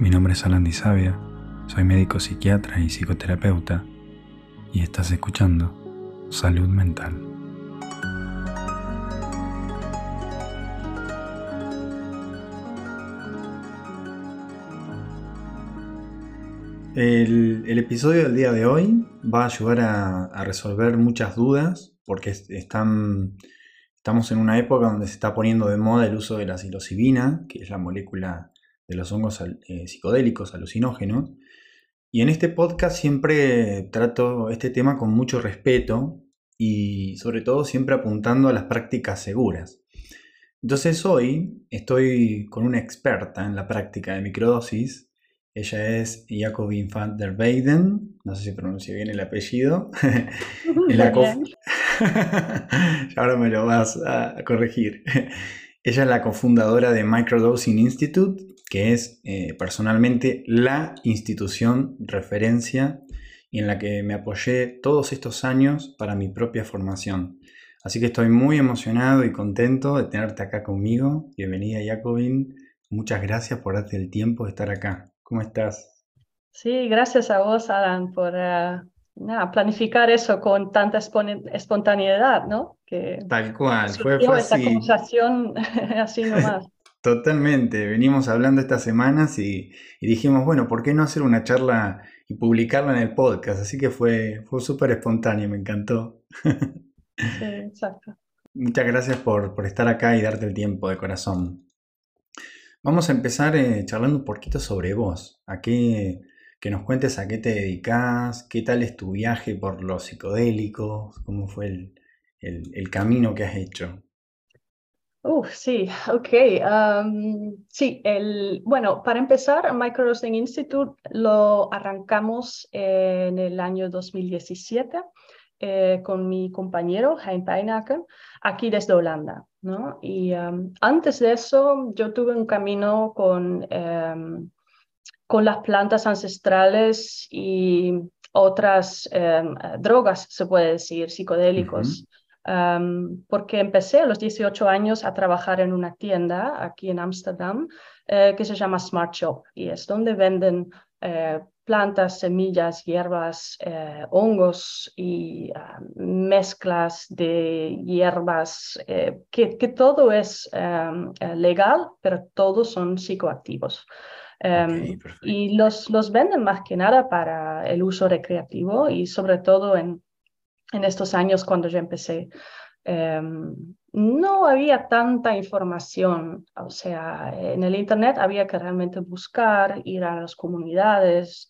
Mi nombre es Alan Sabia, soy médico psiquiatra y psicoterapeuta y estás escuchando Salud Mental. El, episodio del día de hoy va a ayudar a, resolver muchas dudas porque están, estamos en una época donde se está poniendo de moda el uso de la psilocibina, que es la molécula de los hongos eh, psicodélicos alucinógenos. Y en este podcast siempre trato este tema con mucho respeto y sobre todo siempre apuntando a las prácticas seguras. Entonces hoy estoy con una experta en la práctica de microdosis ella es Jacobin van der Weyden, no sé si pronuncio bien el apellido. Ahora me lo vas a corregir. Ella es la cofundadora de Microdosing Institute, que es eh, personalmente la institución referencia y en la que me apoyé todos estos años para mi propia formación. Así que estoy muy emocionado y contento de tenerte acá conmigo. Bienvenida Jacobin. Muchas gracias por darte el tiempo de estar acá. ¿Cómo estás? Sí, gracias a vos, Alan, por eh, planificar eso con tanta espontaneidad, ¿no? Que Tal cual, fue fácil. Esta conversación así nomás. Totalmente, venimos hablando estas semanas y, dijimos, bueno, ¿por qué no hacer una charla y publicarla en el podcast? Así que fue, fue súper espontáneo, me encantó. Sí, exacto. Muchas gracias por, por estar acá y darte el tiempo de corazón. Vamos a empezar eh, charlando un poquito sobre vos, a qué, que nos cuentes a qué te dedicas, qué tal es tu viaje por los psicodélicos, cómo fue el, el, camino que has hecho. Uh, sí, ok. sí, el, bueno, para empezar, Microdosing Institute lo arrancamos en el año 2017 eh, con mi compañero, Hein Pijnaken, aquí desde Holanda. ¿no? Y um, antes de eso, yo tuve un camino con, em, con las plantas ancestrales y otras em, drogas, se puede decir, psicodélicos. Porque empecé a los 18 años a trabajar en una tienda aquí en Ámsterdam eh, que se llama Smart Shop y es donde venden eh, plantas, semillas, hierbas, eh, hongos y mezclas de hierbas, que, todo es legal, pero todos son psicoactivos. Y los, los venden más que nada para el uso recreativo y sobre todo en, en estos años cuando yo empecé. Em, no había tanta información, o sea, en el Internet había que realmente buscar, ir a las comunidades,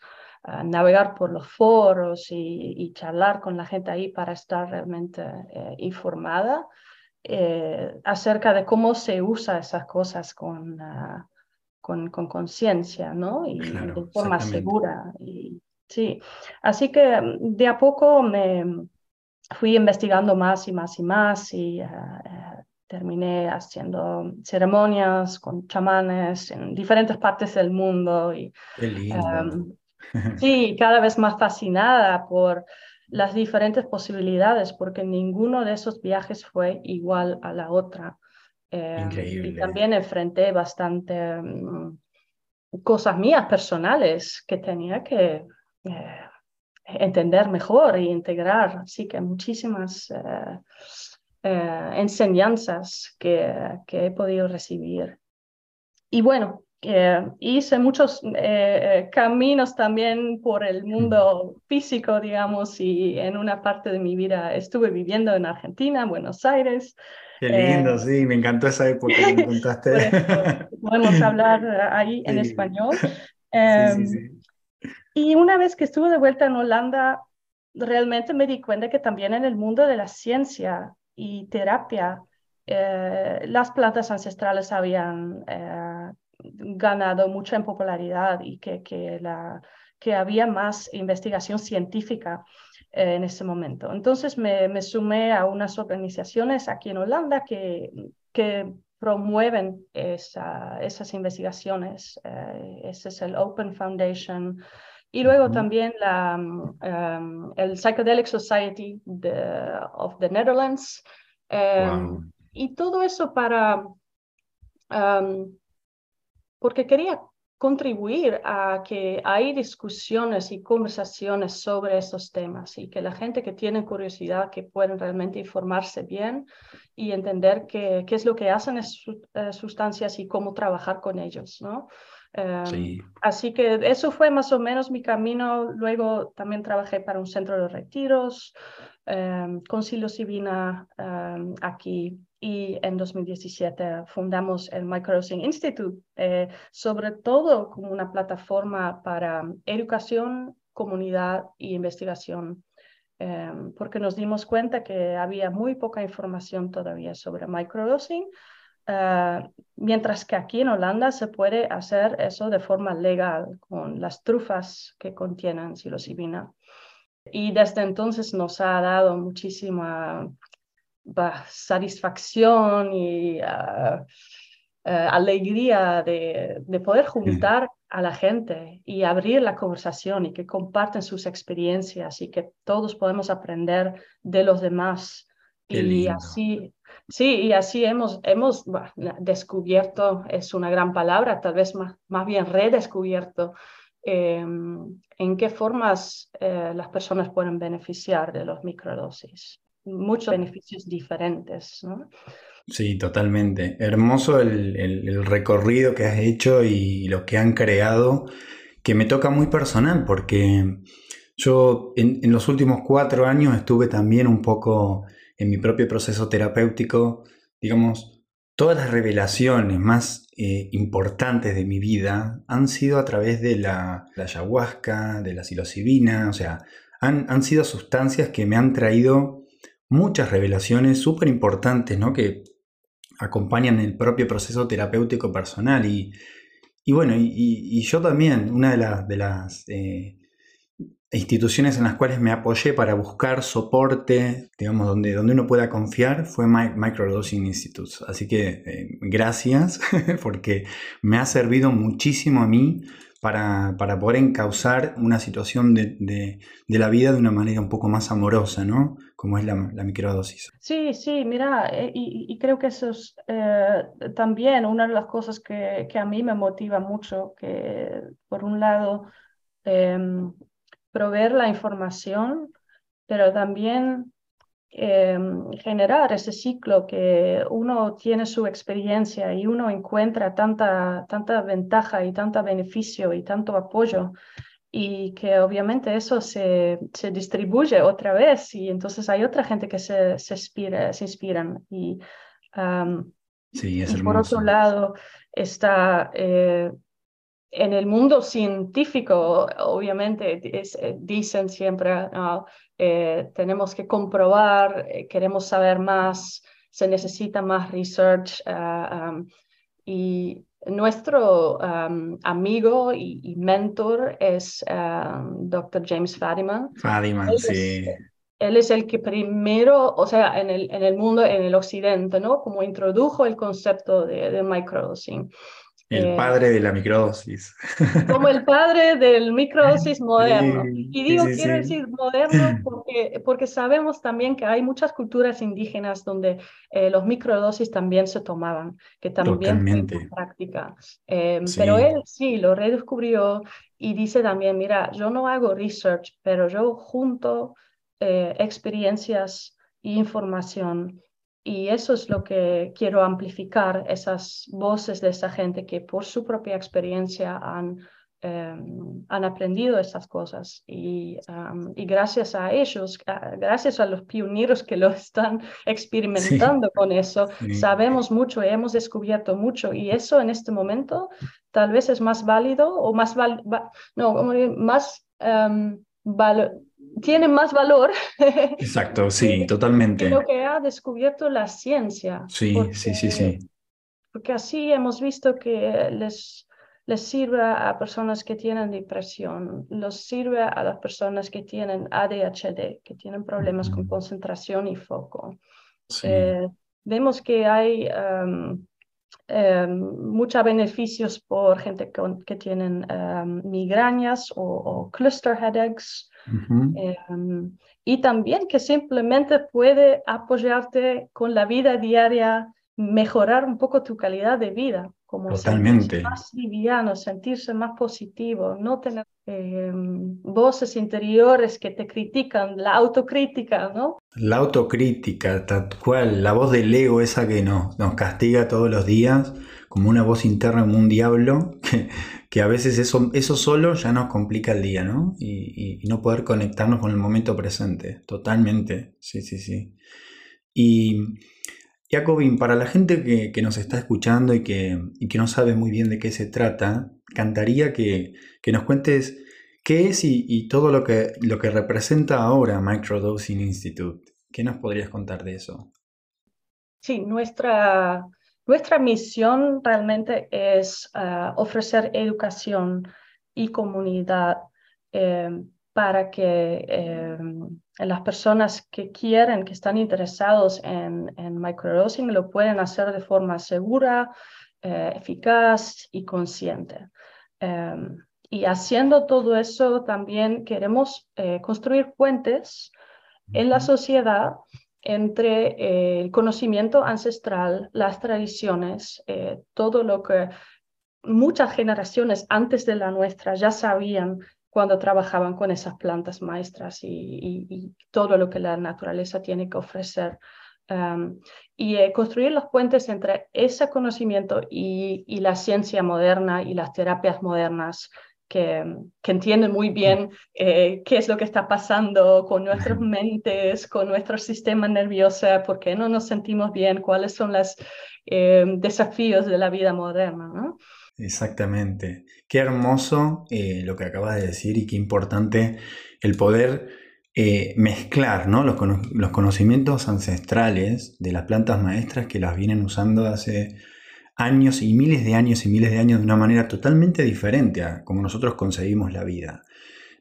navegar por los foros y, charlar con la gente ahí para estar realmente eh, informada eh, acerca de cómo se usa esas cosas con ah, con conciencia, ¿no? Y de forma segura. Y, sí, así que mm, de a poco me fui investigando más y más y más y ah, eh, terminé haciendo ceremonias con chamanes en diferentes partes del mundo. Y, em, sí, cada vez más fascinada por las diferentes posibilidades, porque ninguno de esos viajes fue igual a la otra. Em, Increíble. Y también enfrenté bastante mm, cosas mías personales que tenía que eh, entender mejor e integrar. Así que muchísimas eh, eh, enseñanzas que, que, he podido recibir. Y bueno, eh, hice muchos caminos también por el mundo físico, digamos, y en una parte de mi vida estuve viviendo en Argentina, Buenos Aires. Qué lindo, sí, me encantó esa época que me contaste. podemos hablar ahí en español. sí, sí, em, y una vez que estuve de vuelta en Holanda, realmente me di cuenta que también en el mundo de la ciencia y terapia, eh, las plantas ancestrales habían eh, ganado mucha en popularidad y que, que, la, que había más investigación científica eh, en ese momento. Entonces me, me, sumé a unas organizaciones aquí en Holanda que, que promueven esa, esas investigaciones. ese es el Open Foundation y luego también la, um, el Psychedelic Society of the Netherlands. Um, y todo eso para, um, porque quería contribuir a que hay discusiones y conversaciones sobre estos temas y que la gente que tiene curiosidad, que pueden realmente informarse bien y entender qué, qué es lo que hacen esas sustancias y cómo trabajar con ellos, ¿no? Em, así que eso fue más o menos mi camino. Luego también trabajé para un centro de retiros um, con psilocibina em, aquí y en 2017 fundamos el Microdosing Institute, eh, sobre todo como una plataforma para educación, comunidad e investigación, em, porque nos dimos cuenta que había muy poca información todavía sobre microdosing, uh, mientras que aquí en Holanda se puede hacer eso de forma legal con las trufas que contienen psilocibina. Y desde entonces nos ha dado muchísima satisfacción y ah, ah, alegría de, de, poder juntar a la gente y abrir la conversación y que comparten sus experiencias y que todos podemos aprender de los demás. y así, sí, y así hemos, hemos descubierto, es una gran palabra, tal vez más, más bien redescubierto em, en qué formas eh, las personas pueden beneficiar de los microdosis muchos beneficios diferentes. ¿no? Sí, totalmente. Hermoso el, recorrido que has hecho y lo que han creado, que me toca muy personal, porque yo en, los últimos cuatro años estuve también un poco en mi propio proceso terapéutico, digamos, todas las revelaciones más eh, importantes de mi vida han sido a través de la, ayahuasca, de la psilocibina, o sea, han, han sido sustancias que me han traído muchas revelaciones súper importantes, ¿no? Que acompañan el propio proceso terapéutico personal. Y, bueno, y, yo también, una de, de las eh, instituciones en las cuales me apoyé para buscar soporte, digamos, donde, donde uno pueda confiar, fue Microdosing Institute. Así que eh, gracias, porque me ha servido muchísimo a mí para, para poder encauzar una situación de, de, la vida de una manera un poco más amorosa, ¿no? Como es la, la microdosis. Sí, sí, mira, eh, y, y creo que eso es eh, también una de las cosas que, que, a mí me motiva mucho, que por un lado, em, proveer la información, pero también Em, generar ese ciclo que uno tiene su experiencia y uno encuentra tanta, tanta ventaja y tanto beneficio y tanto apoyo y que obviamente eso se, se distribuye otra vez y entonces hay otra gente que se, se, inspira, se inspiran y, sí, es por otro lado está eh, en el mundo científico, obviamente, eh, dicen siempre, eh, tenemos que comprobar, eh, queremos saber más, se necesita más research. Um, y nuestro um, amigo y, mentor es um, Dr. James Fadiman. Fadiman, sí. él es el que primero, o sea, en el, en el mundo, en el occidente, ¿no? Como introdujo el concepto de, de microdosing. El eh, padre de la microdosis. Como el padre del microdosis moderno. y digo, quiero decir moderno porque, porque sabemos también que hay muchas culturas indígenas donde eh, los microdosis también se tomaban, que también en práctica. Em, pero él sí lo redescubrió y dice también, mira, yo no hago research, pero yo junto eh, experiencias e información y eso es lo que quiero amplificar, esas voces de esa gente que por su propia experiencia han, em, han aprendido esas cosas. Y, y, gracias a ellos, gracias a los pioneros que lo están experimentando con eso, sabemos mucho y hemos descubierto mucho. Y eso en este momento tal vez es más válido o más, no, más um, tiene más valor. Exacto, sí, totalmente. lo que ha descubierto la ciencia. Sí, sí, sí, sí. Porque así hemos visto que les, les sirve a personas que tienen depresión, los sirve a las personas que tienen ADHD, que tienen problemas con concentración y foco. Eh, vemos que hay um, um, muchos beneficios por gente que tienen um, migrañas o, o, cluster headaches Em, y también que simplemente puede apoyarte con la vida diaria, mejorar un poco tu calidad de vida. como Totalmente. sentirse más liviano, sentirse más positivo, no tener eh, voces interiores que te critican, la autocrítica, ¿no? La autocrítica, tal cual, la voz del ego esa que nos, nos castiga todos los días, como una voz interna, como un diablo, que, que a veces eso, eso solo ya nos complica el día, ¿no? Y, y, no poder conectarnos con el momento presente, totalmente, sí, sí, sí. Y Jacobin, para la gente que, nos está escuchando y que, que, no sabe muy bien de qué se trata, cantaría que, nos cuentes qué es y, todo lo que, lo que representa ahora Microdosing Institute. ¿Qué nos podrías contar de eso? Sí, nuestra, nuestra misión realmente es ah, ofrecer educación y comunidad eh, para que eh, las personas que quieren, que están interesados en, en microdosing, lo pueden hacer de forma segura, eh, eficaz y consciente. Y haciendo todo eso, también queremos eh, construir puentes en la sociedad entre el conocimiento ancestral, las tradiciones, todo lo que muchas generaciones antes de la nuestra ya sabían cuando trabajaban con esas plantas maestras y, todo lo que la naturaleza tiene que ofrecer. Y eh, construir los puentes entre ese conocimiento y, la ciencia moderna y las terapias modernas que, que entienden muy bien eh, qué es lo que está pasando con nuestras mentes, con nuestro sistema nervioso, por qué no nos sentimos bien, cuáles son los eh, desafíos de la vida moderna. ¿no? Exactamente. Qué hermoso eh, lo que acabas de decir y qué importante el poder eh, mezclar ¿no? los, los, conocimientos ancestrales de las plantas maestras que las vienen usando hace años y miles de años y miles de años de una manera totalmente diferente a como nosotros concebimos la vida.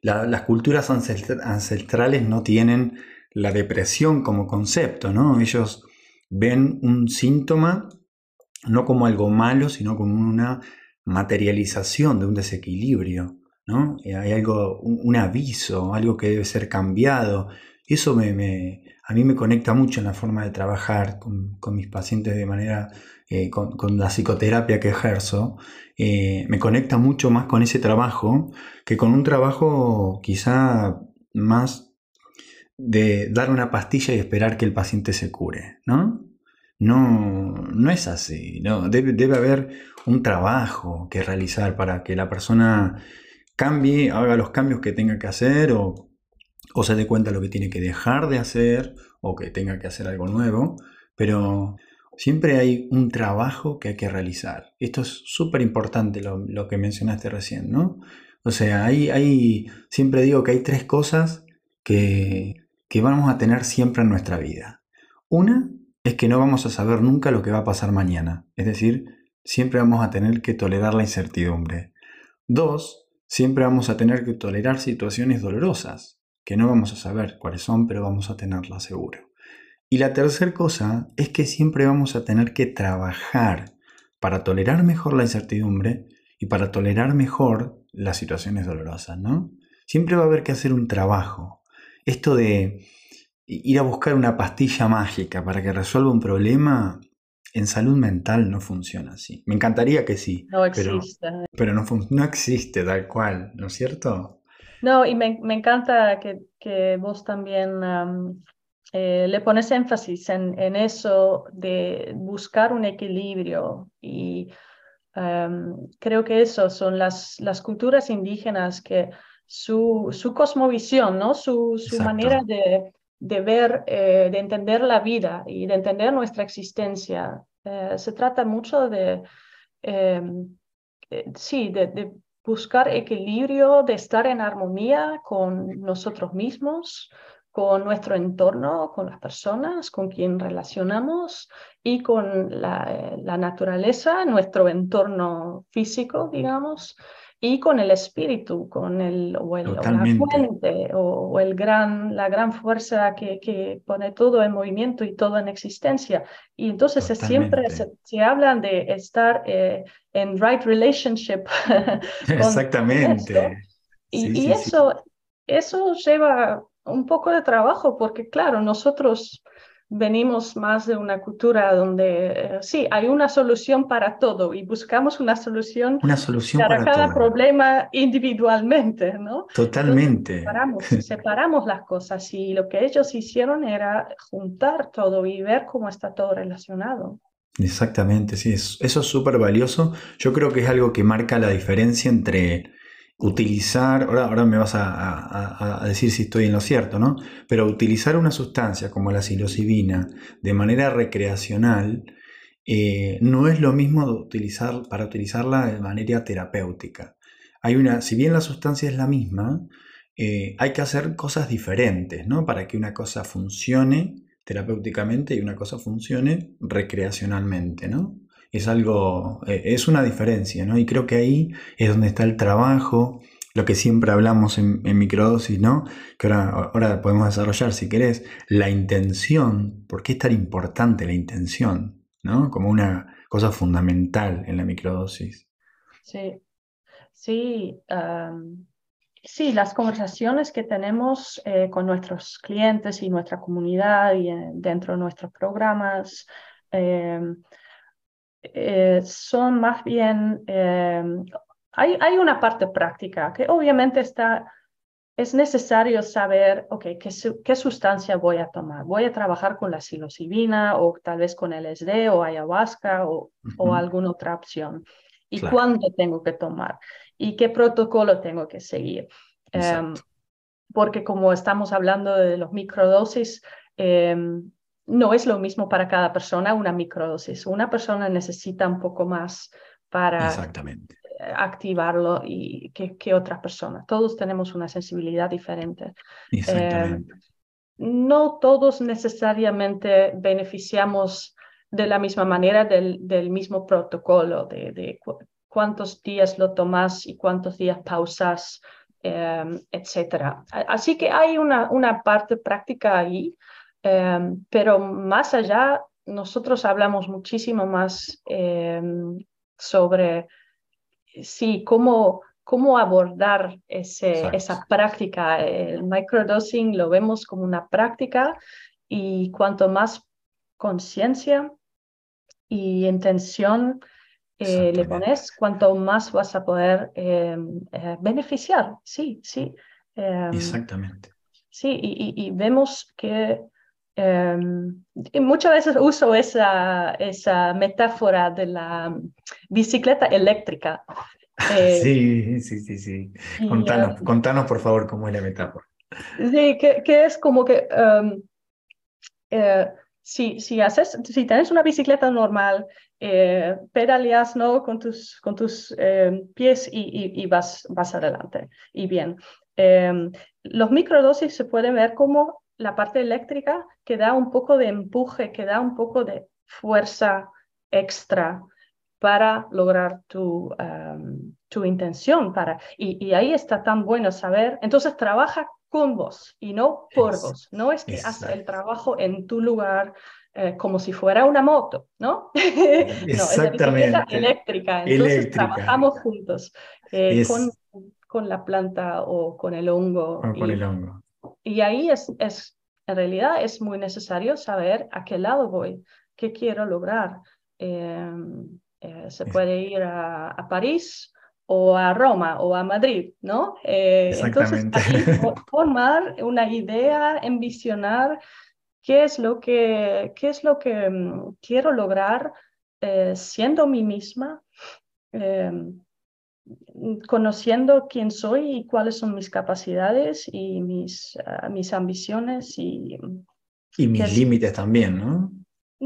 las culturas ancestrales no tienen la depresión como concepto, ¿no? Ellos ven un síntoma no como algo malo, sino como una materialización de un desequilibrio, ¿no? Eh, hay algo, un, aviso, algo que debe ser cambiado. Eso me, a mí me conecta mucho en la forma de trabajar con, mis pacientes de manera, eh, con, la psicoterapia que ejerzo. Eh, me conecta mucho más con ese trabajo que con un trabajo quizá más de dar una pastilla y esperar que el paciente se cure, ¿no? No, no es así. No, debe, debe haber un trabajo que realizar para que la persona cambie, haga los cambios que tenga que hacer o, o se dé cuenta de lo que tiene que dejar de hacer o que tenga que hacer algo nuevo. Pero siempre hay un trabajo que hay que realizar. Esto es súper importante lo, que mencionaste recién, ¿no? O sea, hay, siempre digo que hay tres cosas que, que vamos a tener siempre en nuestra vida. Una es que no vamos a saber nunca lo que va a pasar mañana, es decir, siempre vamos a tener que tolerar la incertidumbre. Dos, siempre vamos a tener que tolerar situaciones dolorosas, que no vamos a saber cuáles son, pero vamos a tenerlas seguro. Y la tercera cosa es que siempre vamos a tener que trabajar para tolerar mejor la incertidumbre y para tolerar mejor las situaciones dolorosas, ¿no? Siempre va a haber que hacer un trabajo. Esto de ir a buscar una pastilla mágica para que resuelva un problema en salud mental no funciona así. Me encantaría que sí. No existe. Pero, no, no, existe tal cual, ¿no es cierto? No, y me, me encanta que, que, vos también eh, le pones énfasis en, en, eso de buscar un equilibrio. Y creo que eso son las, las culturas indígenas que su, su cosmovisión, ¿no? su, su manera de, de ver, eh, de entender la vida y de entender nuestra existencia. Eh, se trata mucho de, em, sí, de, buscar equilibrio, de estar en armonía con nosotros mismos, con nuestro entorno, con las personas con quien relacionamos y con la, la naturaleza, nuestro entorno físico, digamos y con el espíritu, con el, o, el, la fuente, o, el gran, la gran fuerza que, que, pone todo en movimiento y todo en existencia. Y entonces siempre se, se, hablan de estar eh, en right relationship. Exactamente. y, y eso, eso lleva un poco de trabajo porque, claro, nosotros venimos más de una cultura donde eh, sí, hay una solución para todo y buscamos una solución, una solución para, cada problema individualmente, ¿no? Totalmente. separamos, separamos las cosas y lo que ellos hicieron era juntar todo y ver cómo está todo relacionado. Exactamente, sí, eso es súper valioso. Yo creo que es algo que marca la diferencia entre utilizar, ahora, ahora me vas a, decir si estoy en lo cierto, ¿no? Pero utilizar una sustancia como la psilocibina de manera recreacional eh, no es lo mismo utilizar, para utilizarla de manera terapéutica. Hay una, si bien la sustancia es la misma, eh, hay que hacer cosas diferentes, ¿no? Para que una cosa funcione terapéuticamente y una cosa funcione recreacionalmente, ¿no? Es algo, eh, es una diferencia, ¿no? Y creo que ahí es donde está el trabajo, lo que siempre hablamos en, microdosis, ¿no? Que ahora, podemos desarrollar, si querés, la intención, ¿por qué es tan importante la intención, ¿no? Como una cosa fundamental en la microdosis. Sí, sí, sí, las conversaciones que tenemos eh, con nuestros clientes y nuestra comunidad y eh, dentro de nuestros programas, eh, son más bien, eh, hay, hay, una parte práctica que obviamente está, es necesario saber, ok, ¿qué, qué sustancia voy a tomar? ¿Voy a trabajar con la psilocibina o tal vez con LSD o ayahuasca o, o alguna otra opción? ¿Y cuándo tengo que tomar? ¿Y qué protocolo tengo que seguir? Em, porque como estamos hablando de los microdosis, eh, no es lo mismo para cada persona una microdosis. Una persona necesita un poco más para activarlo y que, otra persona. Todos tenemos una sensibilidad diferente. Eh, no todos necesariamente beneficiamos de la misma manera del, mismo protocolo, de, cuántos días lo tomas y cuántos días pausas, eh, etc. Así que hay una, una parte práctica ahí Em, pero más allá, nosotros hablamos muchísimo más em, sobre, sí, cómo, cómo abordar ese, esa práctica. El microdosing lo vemos como una práctica y cuanto más conciencia y intención eh, le pones, cuanto más vas a poder em, eh, beneficiar. Sí, sí. Exactamente. Sí, y, y vemos que Em, y muchas veces uso esa, esa metáfora de la bicicleta eléctrica. Eh, sí, sí, sí, sí. Contanos, contanos, por favor cómo es la metáfora. Sí, que, que es como que um, eh, si, si, haces, si tienes una bicicleta normal, eh, pedaleas ¿no? con tus, con tus em, pies y, y, vas, vas adelante. Y bien, em, los microdosis se pueden ver como la parte eléctrica que da un poco de empuje, que da un poco de fuerza extra para lograr tu, tu intención. Para, y, ahí está tan bueno saber. Entonces trabaja con vos y no por vos. No es que hace el trabajo en tu lugar eh, como si fuera una moto, ¿no? Exactamente. no, es eléctrica. Entonces trabajamos juntos eh, con, con, la planta o con el hongo. O con el hongo. Y ahí es, es, en realidad es muy necesario saber a qué lado voy, qué quiero lograr. Em, eh, se puede ir a, París o a Roma o a Madrid, ¿no? Eh, Exactamente. Entonces, formar una idea, envisionar qué es lo que, qué es lo que mm, quiero lograr eh, siendo mí misma, conociendo quién soy y cuáles son mis capacidades y mis, ah, mis ambiciones y... Y mis límites también, ¿no?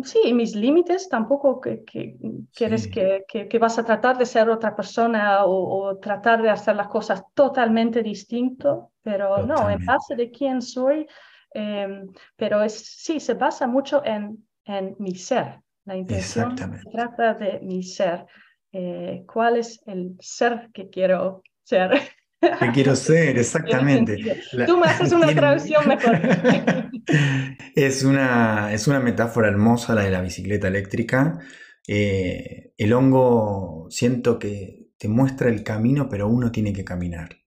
Sí, y mis límites tampoco que, que quieres que, que, vas a tratar de ser otra persona o, tratar de hacer las cosas totalmente distinto, pero no, en base de quién soy, em, pero es, sí, se basa mucho en, en mi ser. La intención se trata de mi ser. Eh, cuál es el ser que quiero ser. Que quiero ser, exactamente. Tú me haces una traducción mejor. es, una, es una metáfora hermosa la de la bicicleta eléctrica. Eh, el hongo siento que te muestra el camino, pero uno tiene que caminar.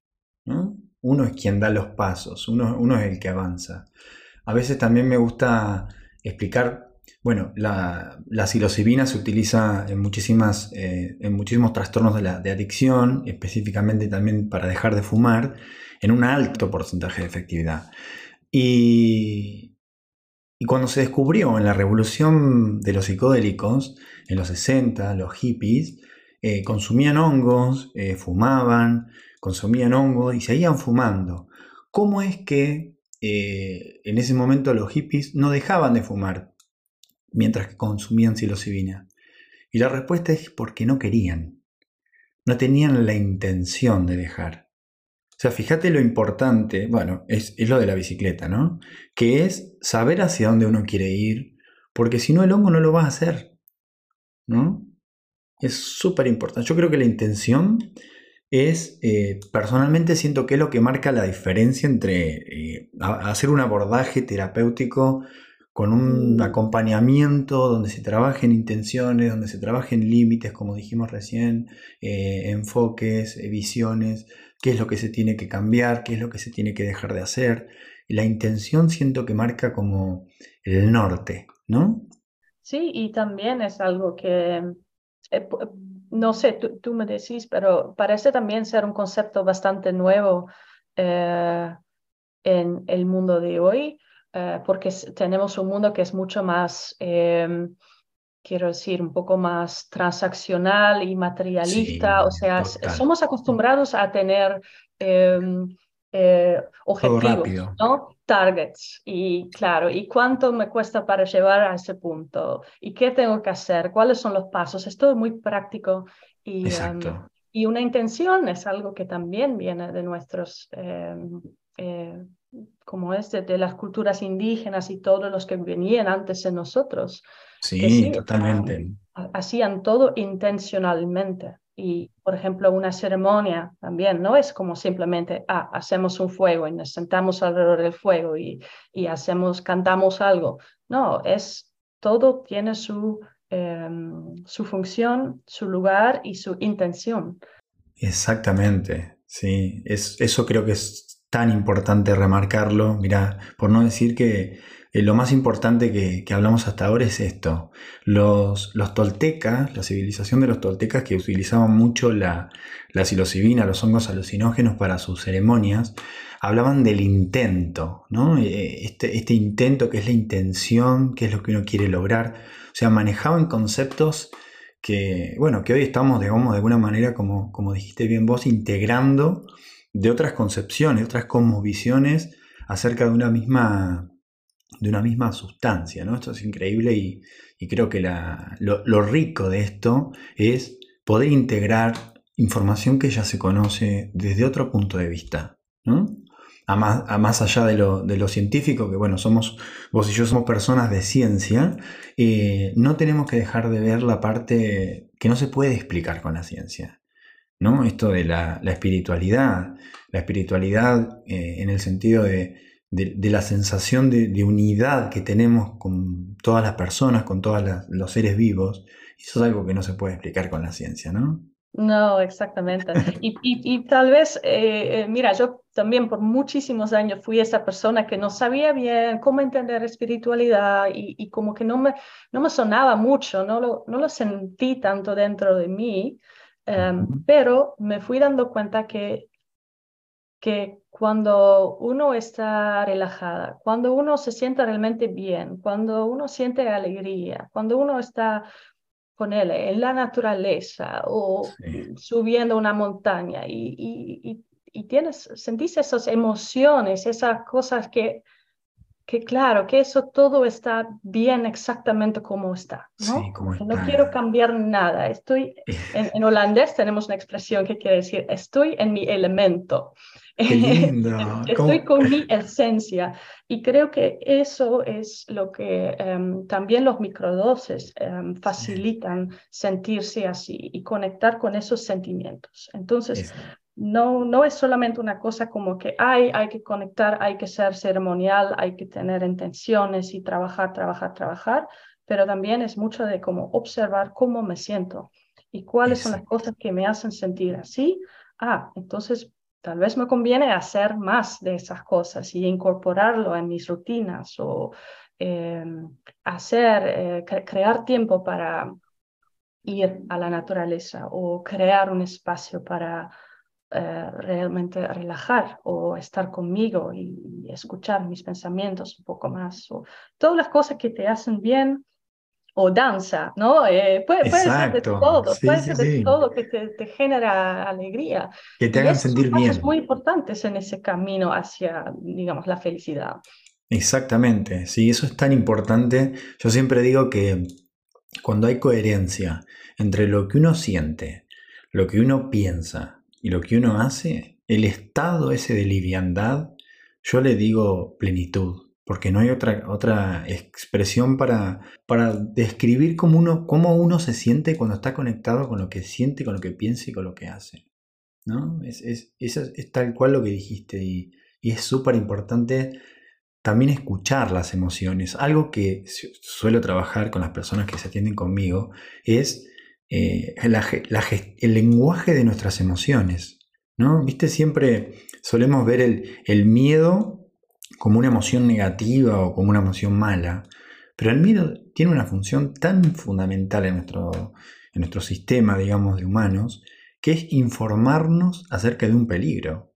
Uno es quien da los pasos, uno, uno es el que avanza. A veces también me gusta explicar, bueno, la, la psilocibina se utiliza en, muchísimas, eh, en muchísimos trastornos de, la, de adicción, específicamente también para dejar de fumar, en un alto porcentaje de efectividad. Y, cuando se descubrió en la revolución de los psicodélicos, en los 60, los hippies, eh, consumían hongos, eh, fumaban, consumían hongos y seguían fumando. ¿Cómo es que en ese momento los hippies no dejaban de fumar mientras que consumían psilocibina? Y la respuesta es porque no querían, no tenían la intención de dejar. O sea, fíjate lo importante, bueno, es, es lo de la bicicleta, ¿no? Que es saber hacia dónde uno quiere ir, porque si no el hongo no lo va a hacer, ¿no? Es súper importante. Yo creo que la intención es, eh, personalmente siento que es lo que marca la diferencia entre eh, hacer un abordaje terapéutico con un mm. acompañamiento donde se trabajen intenciones, donde se trabajen límites, como dijimos recién, eh, enfoques, visiones, qué es lo que se tiene que cambiar, qué es lo que se tiene que dejar de hacer. La intención siento que marca como el norte, ¿no? Sí, y también es algo que eh, no sé, tú, me decís, pero parece también ser un concepto bastante nuevo eh, en el mundo de hoy, eh, porque tenemos un mundo que es mucho más, em, quiero decir, un poco más transaccional y materialista, o sea, somos acostumbrados a tener em, objetivos, ¿no? targets y claro, ¿y cuánto me cuesta para llevar a ese punto? ¿Y qué tengo que hacer? ¿Cuáles son los pasos? Es todo muy práctico y, um, y una intención es algo que también viene de nuestros, em, eh, como es de, las culturas indígenas y todos los que venían antes de nosotros. Sí, totalmente. hacían todo intencionalmente. Y, por ejemplo, una ceremonia también no es como simplemente, ah, hacemos un fuego y nos sentamos alrededor del fuego y, y hacemos, cantamos algo. No, es todo tiene su, em, su función, su lugar y su intención. Exactamente, sí, es, eso creo que es tan importante remarcarlo. Mira, por no decir que eh, lo más importante que, hablamos hasta ahora es esto. Los, los, toltecas, la civilización de los toltecas que utilizaban mucho la, la psilocibina, los hongos alucinógenos para sus ceremonias, hablaban del intento, ¿no? Eh, este, este intento que es la intención, que es lo que uno quiere lograr. O sea, manejaban conceptos que, bueno, que hoy estamos, digamos, de alguna manera, como, como dijiste bien vos, integrando de otras concepciones, otras visiones acerca de una misma de una misma sustancia, ¿no? Esto es increíble y, creo que lo, rico de esto es poder integrar información que ya se conoce desde otro punto de vista, ¿no? A más, allá de lo, científico, que bueno, somos, vos y yo somos personas de ciencia, eh, no tenemos que dejar de ver la parte que no se puede explicar con la ciencia, ¿no? Esto de la, espiritualidad, la espiritualidad eh, en el sentido de de, la sensación de, unidad que tenemos con todas las personas, con todos los seres vivos. Eso es algo que no se puede explicar con la ciencia, ¿no? No, exactamente. Y, tal vez, eh, eh, mira, yo también por muchísimos años fui esa persona que no sabía bien cómo entender espiritualidad y, y como que no me, no me sonaba mucho, no lo, no lo sentí tanto dentro de mí, em, pero me fui dando cuenta que, que cuando uno está relajada, cuando uno se siente realmente bien, cuando uno siente alegría, cuando uno está con él en la naturaleza o subiendo una montaña y, y, tienes, sentís esas emociones, esas cosas que, que claro, que eso todo está bien exactamente como está. No, no quiero cambiar nada. Estoy, en, en holandés tenemos una expresión que quiere decir, estoy en mi elemento. Estoy con mi esencia y creo que eso es lo que em, también los microdoses em, facilitan sentirse así y conectar con esos sentimientos. Entonces, no, no es solamente una cosa como que hay, hay que conectar, hay que ser ceremonial, hay que tener intenciones y trabajar, trabajar, trabajar, pero también es mucho de cómo observar cómo me siento y cuáles son las cosas que me hacen sentir así. Ah, entonces tal vez me conviene hacer más de esas cosas y incorporarlo en mis rutinas o em, hacer, crear tiempo para ir a la naturaleza o crear un espacio para eh, realmente relajar o estar conmigo y, escuchar mis pensamientos un poco más, o todas las cosas que te hacen bien, o danza, ¿no? Eh, puede, ser de todo, puede ser de todo que te, genera alegría. Que te hagan sentir bien. Son muy importantes en ese camino hacia, digamos, la felicidad. Exactamente, sí, eso es tan importante. Yo siempre digo que cuando hay coherencia entre lo que uno siente, lo que uno piensa y lo que uno hace, el estado ese de liviandad, yo le digo plenitud, porque no hay otra, otra expresión para, para describir cómo uno, cómo uno se siente cuando está conectado con lo que siente, con lo que piensa y con lo que hace. ¿no? Es, es, es, tal cual lo que dijiste y, y es súper importante también escuchar las emociones. Algo que suelo trabajar con las personas que se atienden conmigo es eh, el lenguaje de nuestras emociones. ¿no? ¿Viste? Siempre solemos ver el, miedo como una emoción negativa o como una emoción mala, pero el miedo tiene una función tan fundamental en nuestro, en nuestro sistema, digamos, de humanos, que es informarnos acerca de un peligro.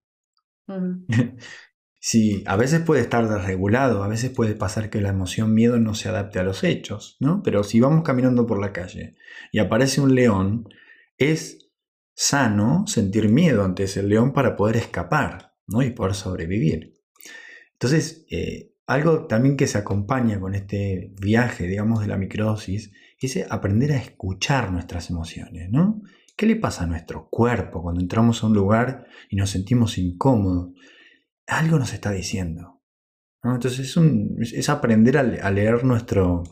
Sí, a veces puede estar desregulado, a veces puede pasar que la emoción miedo no se adapte a los hechos, ¿no? Pero si vamos caminando por la calle y aparece un león, es sano sentir miedo ante ese león para poder escapar, ¿no? Y poder sobrevivir. Entonces, eh, algo también que se acompaña con este viaje, digamos, de la microsis, es aprender a escuchar nuestras emociones, ¿no? ¿Qué le pasa a nuestro cuerpo cuando entramos a un lugar y nos sentimos incómodos? Algo nos está diciendo. Entonces es, aprender a, leer nuestro,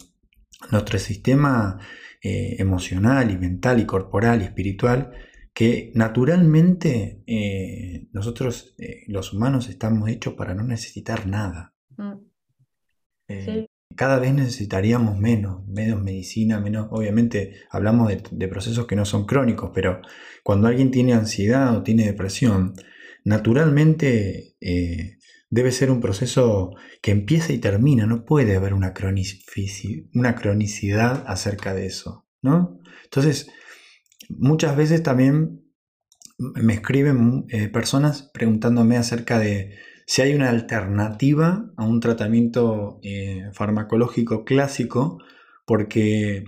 nuestro sistema eh, emocional y mental y corporal y espiritual que naturalmente eh, nosotros eh, los humanos estamos hechos para no necesitar nada. Mm. Cada vez necesitaríamos menos, menos medicina, menos, obviamente hablamos de, de, procesos que no son crónicos, pero cuando alguien tiene ansiedad o tiene depresión, naturalmente eh, debe ser un proceso que empieza y termina, no puede haber una, cronicidad acerca de eso, ¿no? Entonces, muchas veces también me escriben eh, personas preguntándome acerca de si hay una alternativa a un tratamiento eh, farmacológico clásico, porque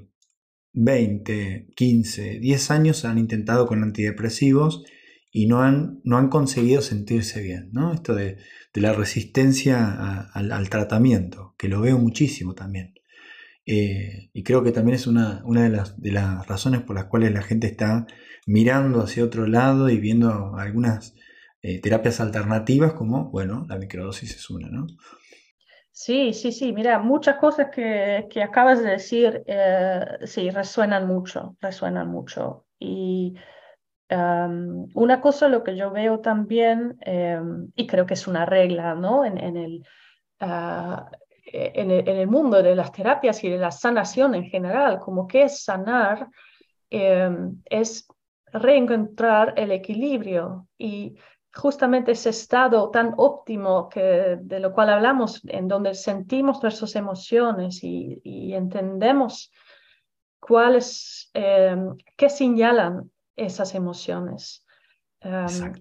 20, 15, 10 años han intentado con antidepresivos y no han, no han conseguido sentirse bien. ¿no? Esto de, la resistencia al, tratamiento, que lo veo muchísimo también. Eh, y creo que también es una, una de, las, de, las, razones por las cuales la gente está mirando hacia otro lado y viendo algunas eh, terapias alternativas como, bueno, la microdosis es una, ¿no? Sí, sí, sí, mira, muchas cosas que, que acabas de decir, eh, sí, resuenan mucho, resuenan mucho. Y una cosa lo que yo veo también, em, y creo que es una regla ¿no? en, ah, e, en, el, en, el, mundo de las terapias y de la sanación en general, como que es sanar, em, es reencontrar el equilibrio y justamente ese estado tan óptimo que, de lo cual hablamos, en donde sentimos nuestras emociones y, entendemos cuáles, em, qué señalan esas emociones.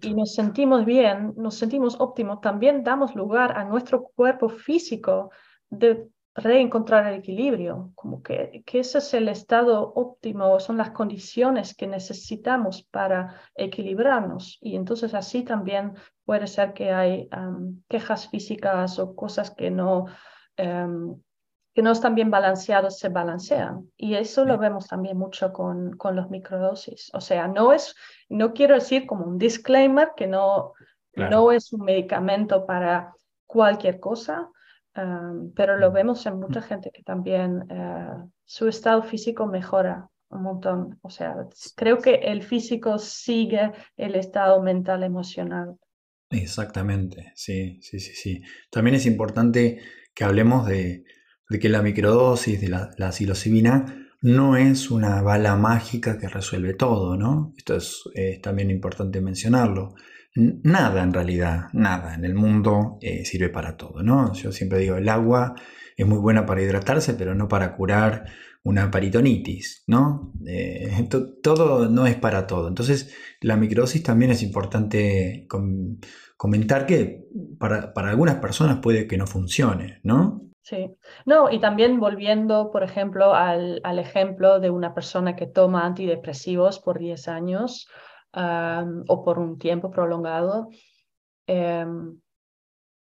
y nos sentimos bien, nos sentimos óptimos, también damos lugar a nuestro cuerpo físico de reencontrar el equilibrio, como que, que ese es el estado óptimo, son las condiciones que necesitamos para equilibrarnos. Y entonces así también puede ser que hay quejas físicas o cosas que no, em, que no están bien balanceados se balancean. Y eso lo vemos también mucho con, con los microdosis. O sea, no es, no quiero decir como un disclaimer que no, no es un medicamento para cualquier cosa, um, pero lo vemos en mucha gente que también uh, su estado físico mejora un montón. O sea, creo que el físico sigue el estado mental emocional. Exactamente, sí, sí, sí, sí. También es importante que hablemos de, de que la microdosis de la, la no es una bala mágica que resuelve todo, ¿no? Esto es, también importante mencionarlo. nada en realidad, nada en el mundo eh, sirve para todo, ¿no? Yo siempre digo, el agua es muy buena para hidratarse, pero no para curar una paritonitis, ¿no? Eh, todo no es para todo. Entonces, la microdosis también es importante comentar que para, algunas personas puede que no funcione, ¿no? Sí, no, y también volviendo, por ejemplo, al, ejemplo de una persona que toma antidepresivos por 10 años o por un tiempo prolongado, em,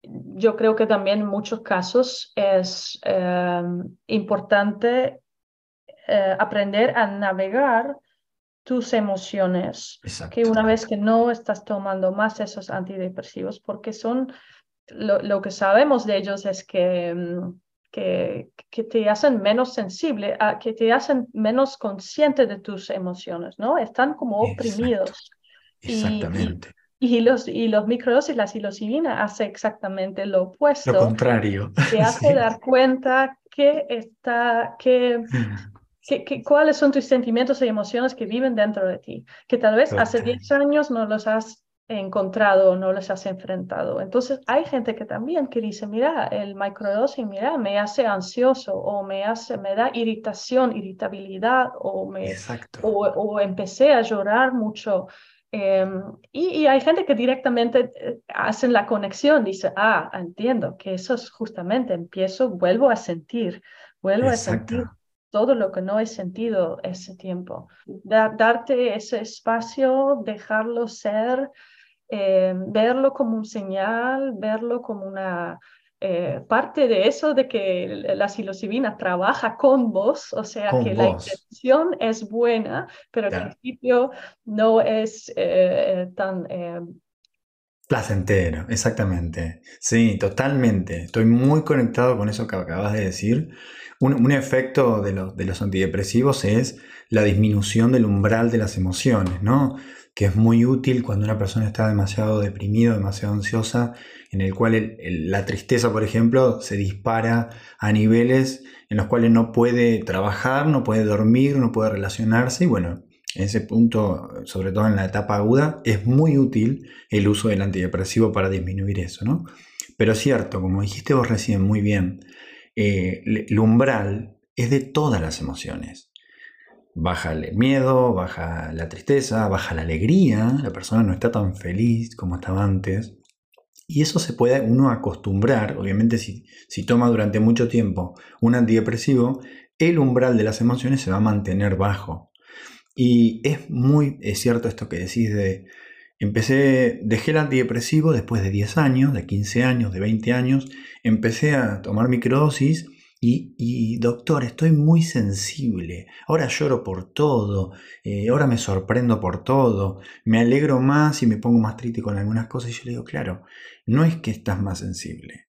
yo creo que también en muchos casos es em, importante eh, aprender a navegar tus emociones, que una vez que no estás tomando más esos antidepresivos, porque son, lo, que sabemos de ellos es que, mm, que, que, te hacen menos sensible, que te hacen menos consciente de tus emociones, ¿no? Están como oprimidos. Exactamente. Y, los, y los microdosis, la psilocibina hace exactamente lo opuesto. Lo contrario. Te hace dar cuenta que está, que, mm. que, cuáles son tus sentimientos y emociones que viven dentro de ti, que tal vez hace 10 años no los has encontrado o no los has enfrentado. Entonces hay gente que también que dice, mira, el microdosing, mira, me hace ansioso o me hace, me da irritación, irritabilidad o me, o, o, empecé a llorar mucho Em, y, hay gente que directamente eh, hacen la conexión, dice, ah, entiendo que eso es justamente, empiezo, vuelvo a sentir, vuelvo a sentir todo lo que no he sentido ese tiempo. darte ese espacio, dejarlo ser, em, verlo como un señal, verlo como una eh, parte de eso de que la psilocibina trabaja con vos, o sea que la intención es buena, pero al principio no es eh, tan... Eh, Placentero, exactamente. Sí, totalmente. Estoy muy conectado con eso que acabas de decir. Un, efecto de, de los antidepresivos es la disminución del umbral de las emociones, ¿no? Que es muy útil cuando una persona está demasiado deprimida, demasiado ansiosa, en el cual la tristeza, por ejemplo, se dispara a niveles en los cuales no puede trabajar, no puede dormir, no puede relacionarse y bueno, en ese punto, sobre todo en la etapa aguda, es muy útil el uso del antidepresivo para disminuir eso, ¿no? Pero es cierto, como dijiste vos recién muy bien, eh, el umbral es de todas las emociones baja el miedo, baja la tristeza, baja la alegría, la persona no está tan feliz como estaba antes. Y eso se puede uno acostumbrar, obviamente si, si toma durante mucho tiempo un antidepresivo, el umbral de las emociones se va a mantener bajo. Y es muy es cierto esto que decís de, empecé, dejé el antidepresivo después de 10 años, de 15 años, de 20 años, empecé a tomar microdosis y, doctor, estoy muy sensible, ahora lloro por todo, eh, ahora me sorprendo por todo, me alegro más y me pongo más triste con algunas cosas y yo le digo, claro, no es que estás más sensible.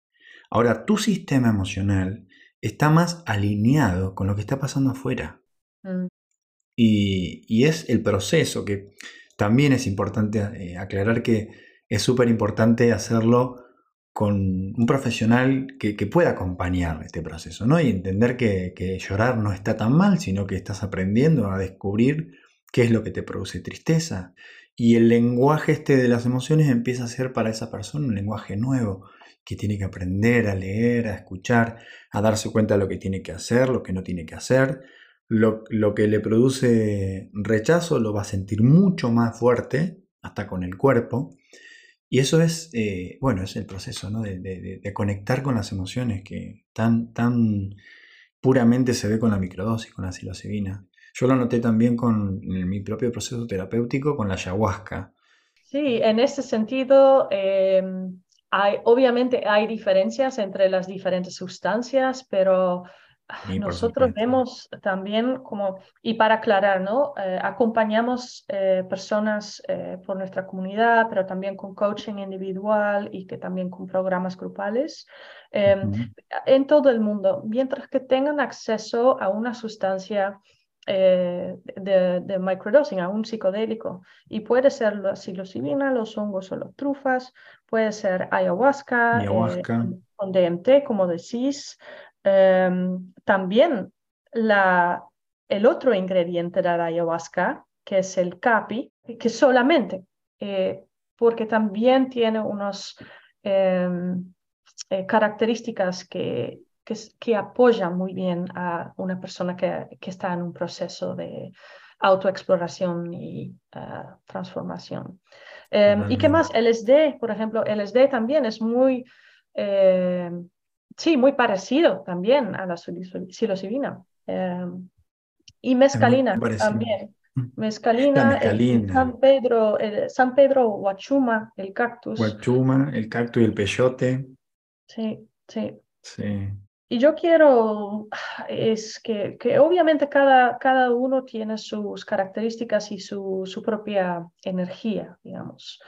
Ahora, tu sistema emocional está más alineado con lo que está pasando afuera. Mm. Y, y, es el proceso que también es importante eh, aclarar que es súper importante hacerlo con un profesional que, pueda acompañar este proceso, ¿no? Y entender que, llorar no está tan mal, sino que estás aprendiendo a descubrir qué es lo que te produce tristeza. Y el lenguaje este de las emociones empieza a ser para esa persona un lenguaje nuevo, que tiene que aprender a leer, a escuchar, a darse cuenta de lo que tiene que hacer, lo que no tiene que hacer. Lo, lo que le produce rechazo lo va a sentir mucho más fuerte, hasta con el cuerpo, y eso es, eh, bueno, es el proceso ¿no? de, conectar con las emociones que tan, tan puramente se ve con la microdosis, con la psilocibina. Yo lo noté también con mi propio proceso terapéutico con la ayahuasca. Sí, en ese sentido, em, hay, obviamente hay diferencias entre las diferentes sustancias, pero nosotros vemos también como, y para aclarar, ¿no? Eh, acompañamos eh, personas eh, por nuestra comunidad, pero también con coaching individual y que también con programas grupales em, en todo el mundo, mientras que tengan acceso a una sustancia de, de, microdosing, a un psicodélico. Y puede ser la psilocibina, los hongos o las trufas, puede ser ayahuasca, ayahuasca. con DMT, como decís, Em, también la, el otro ingrediente de la ayahuasca, que es el capi, que solamente eh, porque también tiene unas em, eh, características que, que, apoyan muy bien a una persona que, que está en un proceso de autoexploración y eh, transformación. Em, ¿Y qué más? LSD, por ejemplo, LSD también es muy, em, sí, muy parecido también a la psilocibina. y mescalina también. Mescalina, San Pedro, el San Pedro Huachuma, el cactus. Huachuma, el cactus y el peyote. Sí, sí. Sí. Y yo quiero, es que, que obviamente cada, cada uno tiene sus características y su, su propia energía, digamos.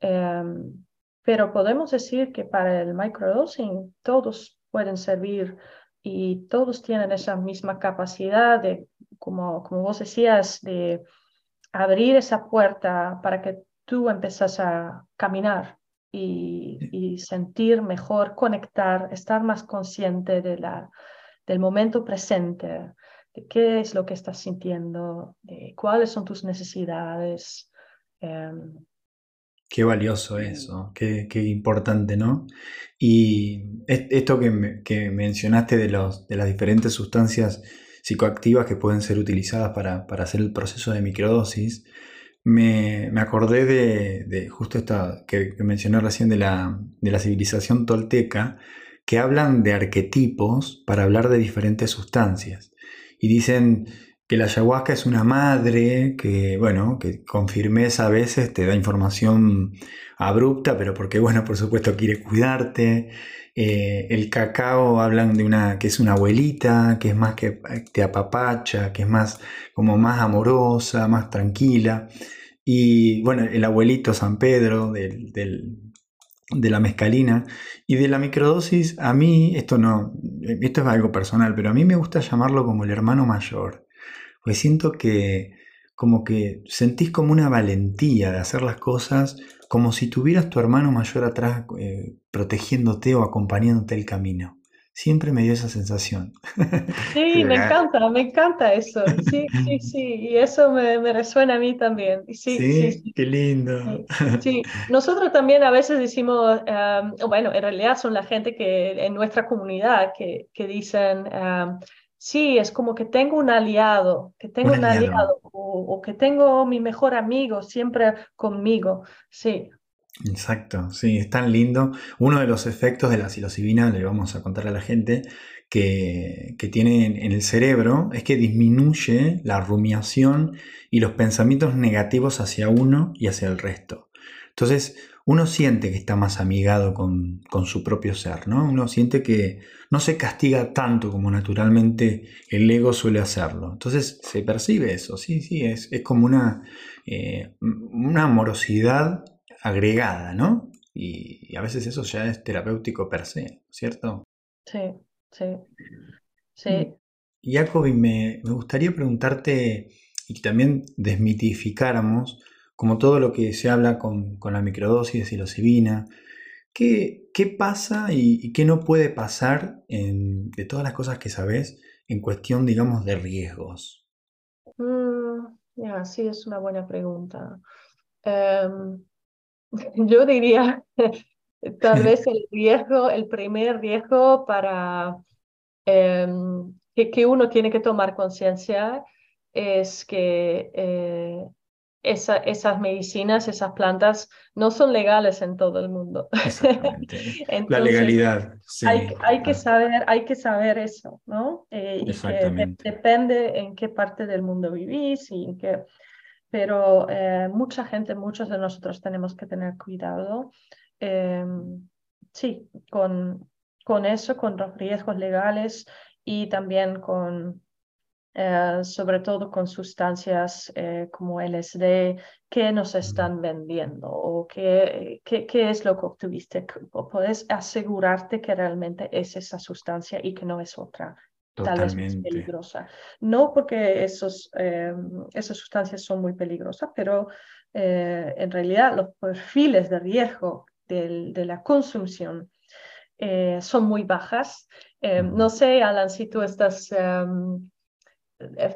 Em, pero podemos decir que para el microdosing todos pueden servir y todos tienen esa misma capacidad de como, como vos decías, de abrir esa puerta para que tú empezás a caminar y, sentir mejor, conectar, estar más consciente de la, del momento presente, de qué es lo que estás sintiendo, de cuáles son tus necesidades. Em, qué valioso eso, qué, qué, importante, ¿no? Y esto que, que mencionaste de, los, de las diferentes sustancias psicoactivas que pueden ser utilizadas para, hacer el proceso de microdosis, me, acordé de, justo esta que, mencioné recién de la, de la civilización tolteca, que hablan de arquetipos para hablar de diferentes sustancias. Y dicen que la ayahuasca es una madre que, bueno, que con firmeza a veces te da información abrupta, pero porque, bueno, por supuesto quiere cuidarte. Eh, el cacao hablan de una que es una abuelita, que es más que te apapacha, que es más como más amorosa, más tranquila. Y bueno, el abuelito San Pedro del, de la mescalina y de la microdosis, a mí, esto no, esto es algo personal, pero a mí me gusta llamarlo como el hermano mayor, pues siento que como que sentís como una valentía de hacer las cosas como si tuvieras tu hermano mayor atrás eh, protegiéndote o acompañándote el camino. Siempre me dio esa sensación. Sí, me encanta, me encanta eso. Sí, sí, sí, y eso me, me resuena a mí también. Sí, sí, qué lindo. Sí, nosotros también a veces decimos, em, bueno, en realidad son la gente que en nuestra comunidad que, que dicen, em, Sí, es como que tengo un aliado, que tengo un, aliado, o, que tengo mi mejor amigo siempre conmigo. Sí. Exacto, sí, es tan lindo. Uno de los efectos de la psilocibina, le vamos a contar a la gente, que, que tiene en el cerebro es que disminuye la rumiación y los pensamientos negativos hacia uno y hacia el resto. Entonces, uno siente que está más amigado con, su propio ser, ¿no? Uno siente que no se castiga tanto como naturalmente el ego suele hacerlo. Entonces se percibe eso, sí, sí, es, es como una, eh, una amorosidad agregada, ¿no? Y, a veces eso ya es terapéutico per se, ¿cierto? Sí, sí, sí. Y, Jacobi, me, me gustaría preguntarte y que también desmitificáramos como todo lo que se habla con, la microdosis de psilocibina, ¿qué, qué pasa y, qué no puede pasar de todas las cosas que sabes en cuestión, digamos, de riesgos? Mm, sí, es una buena pregunta. Em, yo diría, tal vez el riesgo, el primer riesgo para em, que, uno tiene que tomar conciencia es que eh, esas medicinas, esas plantas no son legales en todo el mundo. la legalidad. Sí, hay, que saber, hay que saber eso, ¿no? Eh, depende en qué parte del mundo vivís y en qué... Pero eh, mucha gente, muchos de nosotros tenemos que tener cuidado. Em, sí, con, con eso, con los riesgos legales y también con eh, sobre todo con sustancias eh, como LSD, que nos están vendiendo o qué, qué, qué, es lo que obtuviste. Puedes asegurarte que realmente es esa sustancia y que no es otra. Tal vez más peligrosa. No porque esos, eh, esas sustancias son muy peligrosas, pero en realidad los perfiles de riesgo de, de la consumición son muy bajas. no sé, Alan, si tú estás em,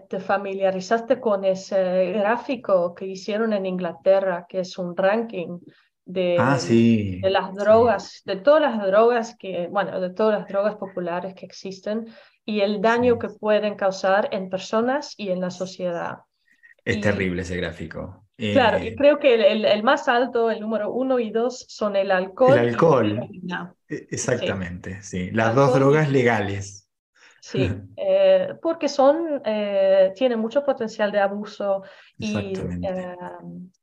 te familiarizaste con ese gráfico que hicieron en Inglaterra, que es un ranking de, Ah, sí, de las sí. drogas, de todas las drogas que, bueno, de todas las drogas populares que existen y el daño Sí. que pueden causar en personas y en la sociedad. Es Y terrible ese gráfico. claro, Eh, creo que el, el- el más alto, el número uno y dos, son el el alcohol y la alcohol, heroína. e- Sí, exactamente, sí. Las dos alcohol y drogas legales. Sí, eh, porque son, eh, tienen mucho potencial de abuso y, Exactamente.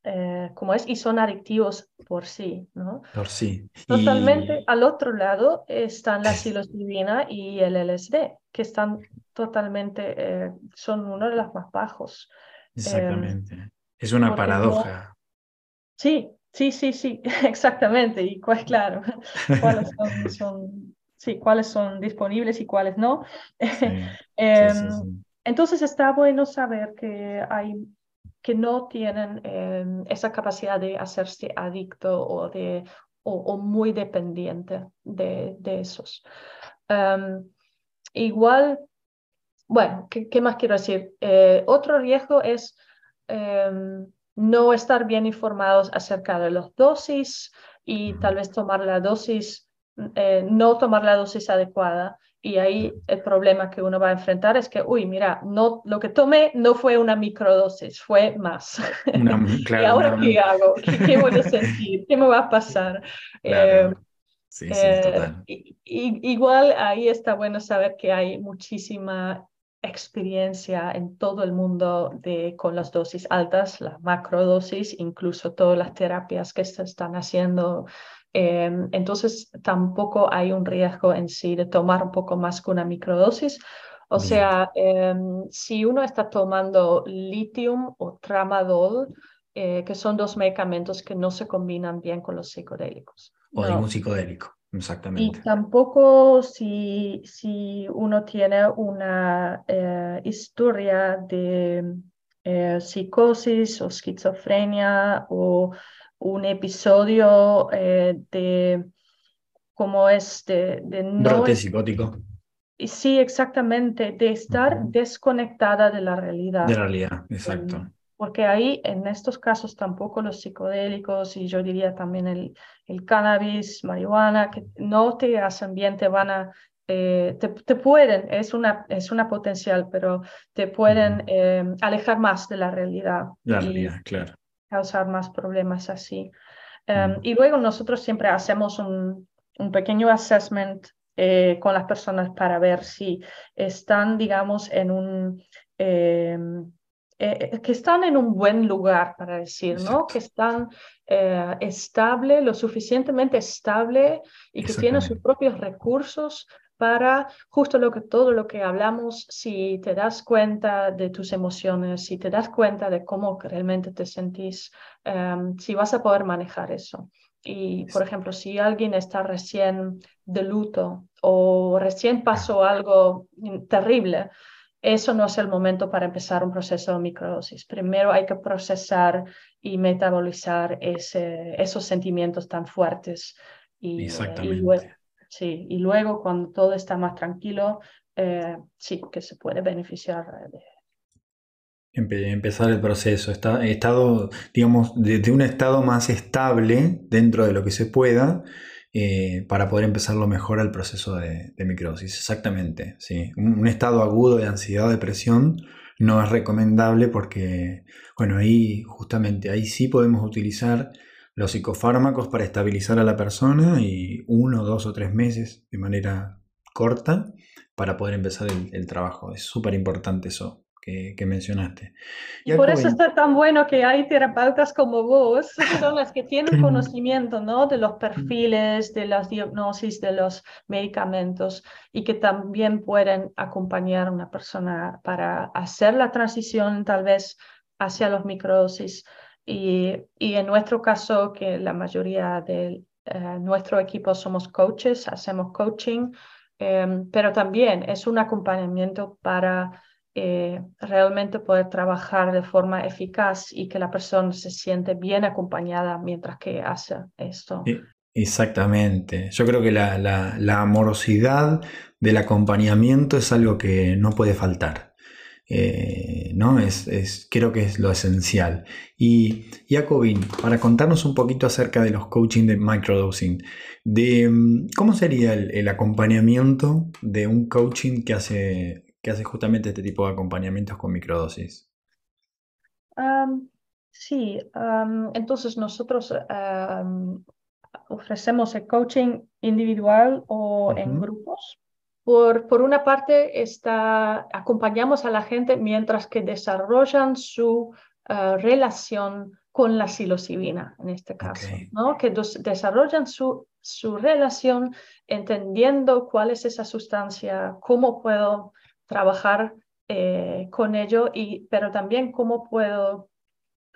eh, como es, y son adictivos por sí, ¿no? Por sí. Totalmente al otro lado están la psilocibina y el LSD, que están totalmente, son uno de los más bajos. Em, exactamente. Es una no, paradoja. sí, sí, sí, sí, exactamente. Y pues claro, cuáles son, son, sí, cuáles son disponibles y cuáles no. Sí, sí, sí, Em, sí. entonces está bueno saber que hay que no tienen em, esa capacidad de hacerse adicto o de o, o muy dependiente de, de esos. Em, igual, bueno, ¿qué, qué más quiero decir? Eh, otro riesgo es no estar bien informados acerca de las dosis y tal vez tomar la dosis, eh, no tomar la dosis adecuada. Y ahí el problema que uno va a enfrentar es que, uy, mira, no, lo que tomé no fue una microdosis, fue más. ¿Y ahora qué hago? ¿Qué, qué voy a sentir? ¿Qué me va a pasar? Eh. Sí, sí, eh, total. i- igual ahí está bueno saber que hay muchísima experiencia en todo el mundo de, con las dosis altas, las macrodosis, incluso todas las terapias que se están haciendo. Eh, entonces tampoco hay un riesgo en sí de tomar un poco más que una microdosis. O Bien. sea, eh, si uno está tomando litium o tramadol, eh, que son dos medicamentos que no se combinan bien con los psicodélicos. O No, psicodélico. y Exactamente. tampoco si, si uno tiene una eh, historia de eh, psicosis o esquizofrenia o un episodio eh, de como es de, de no Brote psicótico. y sí exactamente de estar desconectada de la De realidad. realidad, exacto. porque ahí, en estos casos, tampoco los psicodélicos y yo diría también el, el cannabis, marihuana, que no te hacen bien, te van a, eh, te, te pueden, es una, es una potencial, pero te pueden eh, alejar más de la realidad La y realidad, claro. Causar más problemas así. Em, Mm. y luego nosotros siempre hacemos un, un pequeño assessment eh, con las personas para ver si están, digamos, en un... em, eh, eh, que están en un buen lugar, para decir, ¿no? Que están estable, lo suficientemente estable y que tienen sus propios recursos para justo lo que todo lo que hablamos, si te das cuenta de tus emociones, si te das cuenta de cómo realmente te sentís, em, si vas a poder manejar eso. Y, por ejemplo, si alguien está recién de luto o recién pasó algo terrible, eso no es el momento para empezar un proceso de microdosis. Primero hay que procesar y metabolizar ese, esos sentimientos tan fuertes y, eh, y Exactamente. Sí, y luego cuando todo está más tranquilo, eh, sí, que se puede beneficiar de... Empe- empezar el proceso. Está, estado, digamos, de, un estado más estable dentro de lo que se pueda eh, para poder empezarlo mejor al proceso de, de microsis. Exactamente, sí. Un, un estado agudo de ansiedad depresión no es recomendable porque, bueno, ahí justamente, ahí sí podemos utilizar los psicofármacos para estabilizar a la persona y uno, dos o tres meses de manera corta para poder empezar el, el trabajo. Es súper importante eso que, que mencionaste. Y por eso está tan bueno que hay terapeutas como vos, son las que tienen conocimiento, ¿no? De los perfiles, de las diagnosis, de los medicamentos y que también pueden acompañar a una persona para hacer la transición tal vez hacia los microdosis. Y, y en nuestro caso, que la mayoría de eh, nuestro equipo somos coaches, hacemos coaching, eh, pero también es un acompañamiento para eh, realmente poder trabajar de forma eficaz y que la persona se siente bien acompañada mientras que hace esto. e- exactamente. Yo creo que la, la- la amorosidad del acompañamiento es algo que no puede faltar. Eh, ¿no? Es, creo que es lo esencial. Y Jacobin, para contarnos un poquito acerca de los coaching de microdosing, de mm, cómo sería el, acompañamiento de un coaching que hace, que hace justamente este tipo de acompañamientos con microdosis. sí, entonces nosotros ofrecemos el coaching individual o en grupos. Por, por, una parte, está, acompañamos a la gente mientras que desarrollan su eh, relación con la psilocibina, en este caso, ¿no? que desarrollan su, su relación entendiendo cuál es esa sustancia, cómo puedo trabajar eh, con ello, y, pero también cómo puedo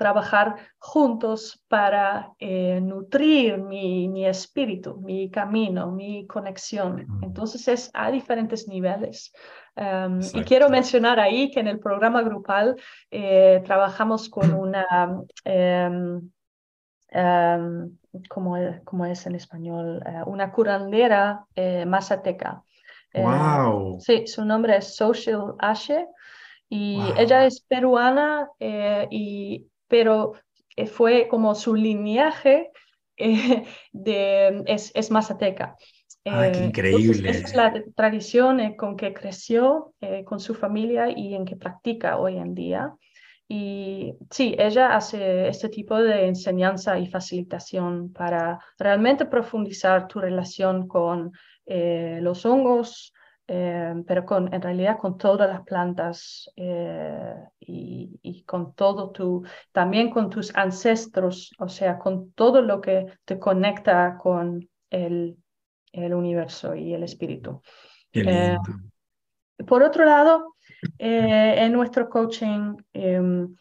trabajar juntos para eh, nutrir mi, mi, espíritu, mi camino, mi conexión. Entonces es a diferentes niveles. Em, y quiero mencionar ahí que en el programa grupal eh, trabajamos con una, um, um, ¿cómo, es, en español? Eh, una curandera mazateca. Wow. sí, su nombre es Social Ashe. Y ella es peruana y pero eh, fue como su lineaje eh, de, es, es mazateca. ¡Ay, qué eh, increíble! esa es la tradición con que creció con su familia y en que practica hoy en día. Y sí, ella hace este tipo de enseñanza y facilitación para realmente profundizar tu relación con los hongos, eh, pero con, en realidad con todas las plantas eh, y, con todo tu, también con tus ancestros, o sea, con todo lo que te conecta con el, el universo y el espíritu. Eh, por otro lado, en nuestro coaching em,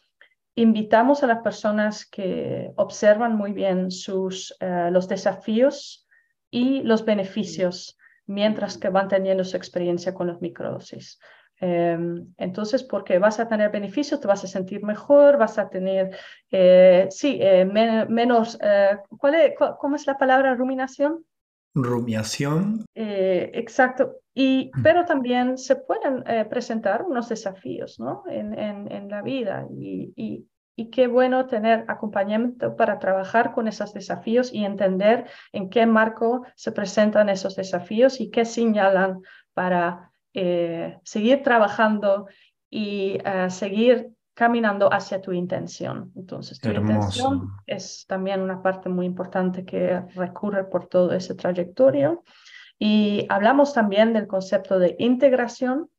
invitamos a las personas que observan muy bien sus, los desafíos y los beneficios mientras que van teniendo su experiencia con los microdosis. Em, entonces, porque vas a tener beneficios, te vas a sentir mejor, vas a tener, eh, sí, eh, menos, eh, ¿cuál es, ¿cómo es la palabra ruminación? Rumiación. exacto. Y, mm. pero también se pueden presentar unos desafíos ¿no? en, en, en la vida y, y, y qué bueno tener acompañamiento para trabajar con esos desafíos y entender en qué marco se presentan esos desafíos y qué señalan para eh, seguir trabajando y eh, seguir caminando hacia tu intención. Entonces, tu intención es también una parte muy importante que recurre por todo ese trayectorio. Y hablamos también del concepto de integración,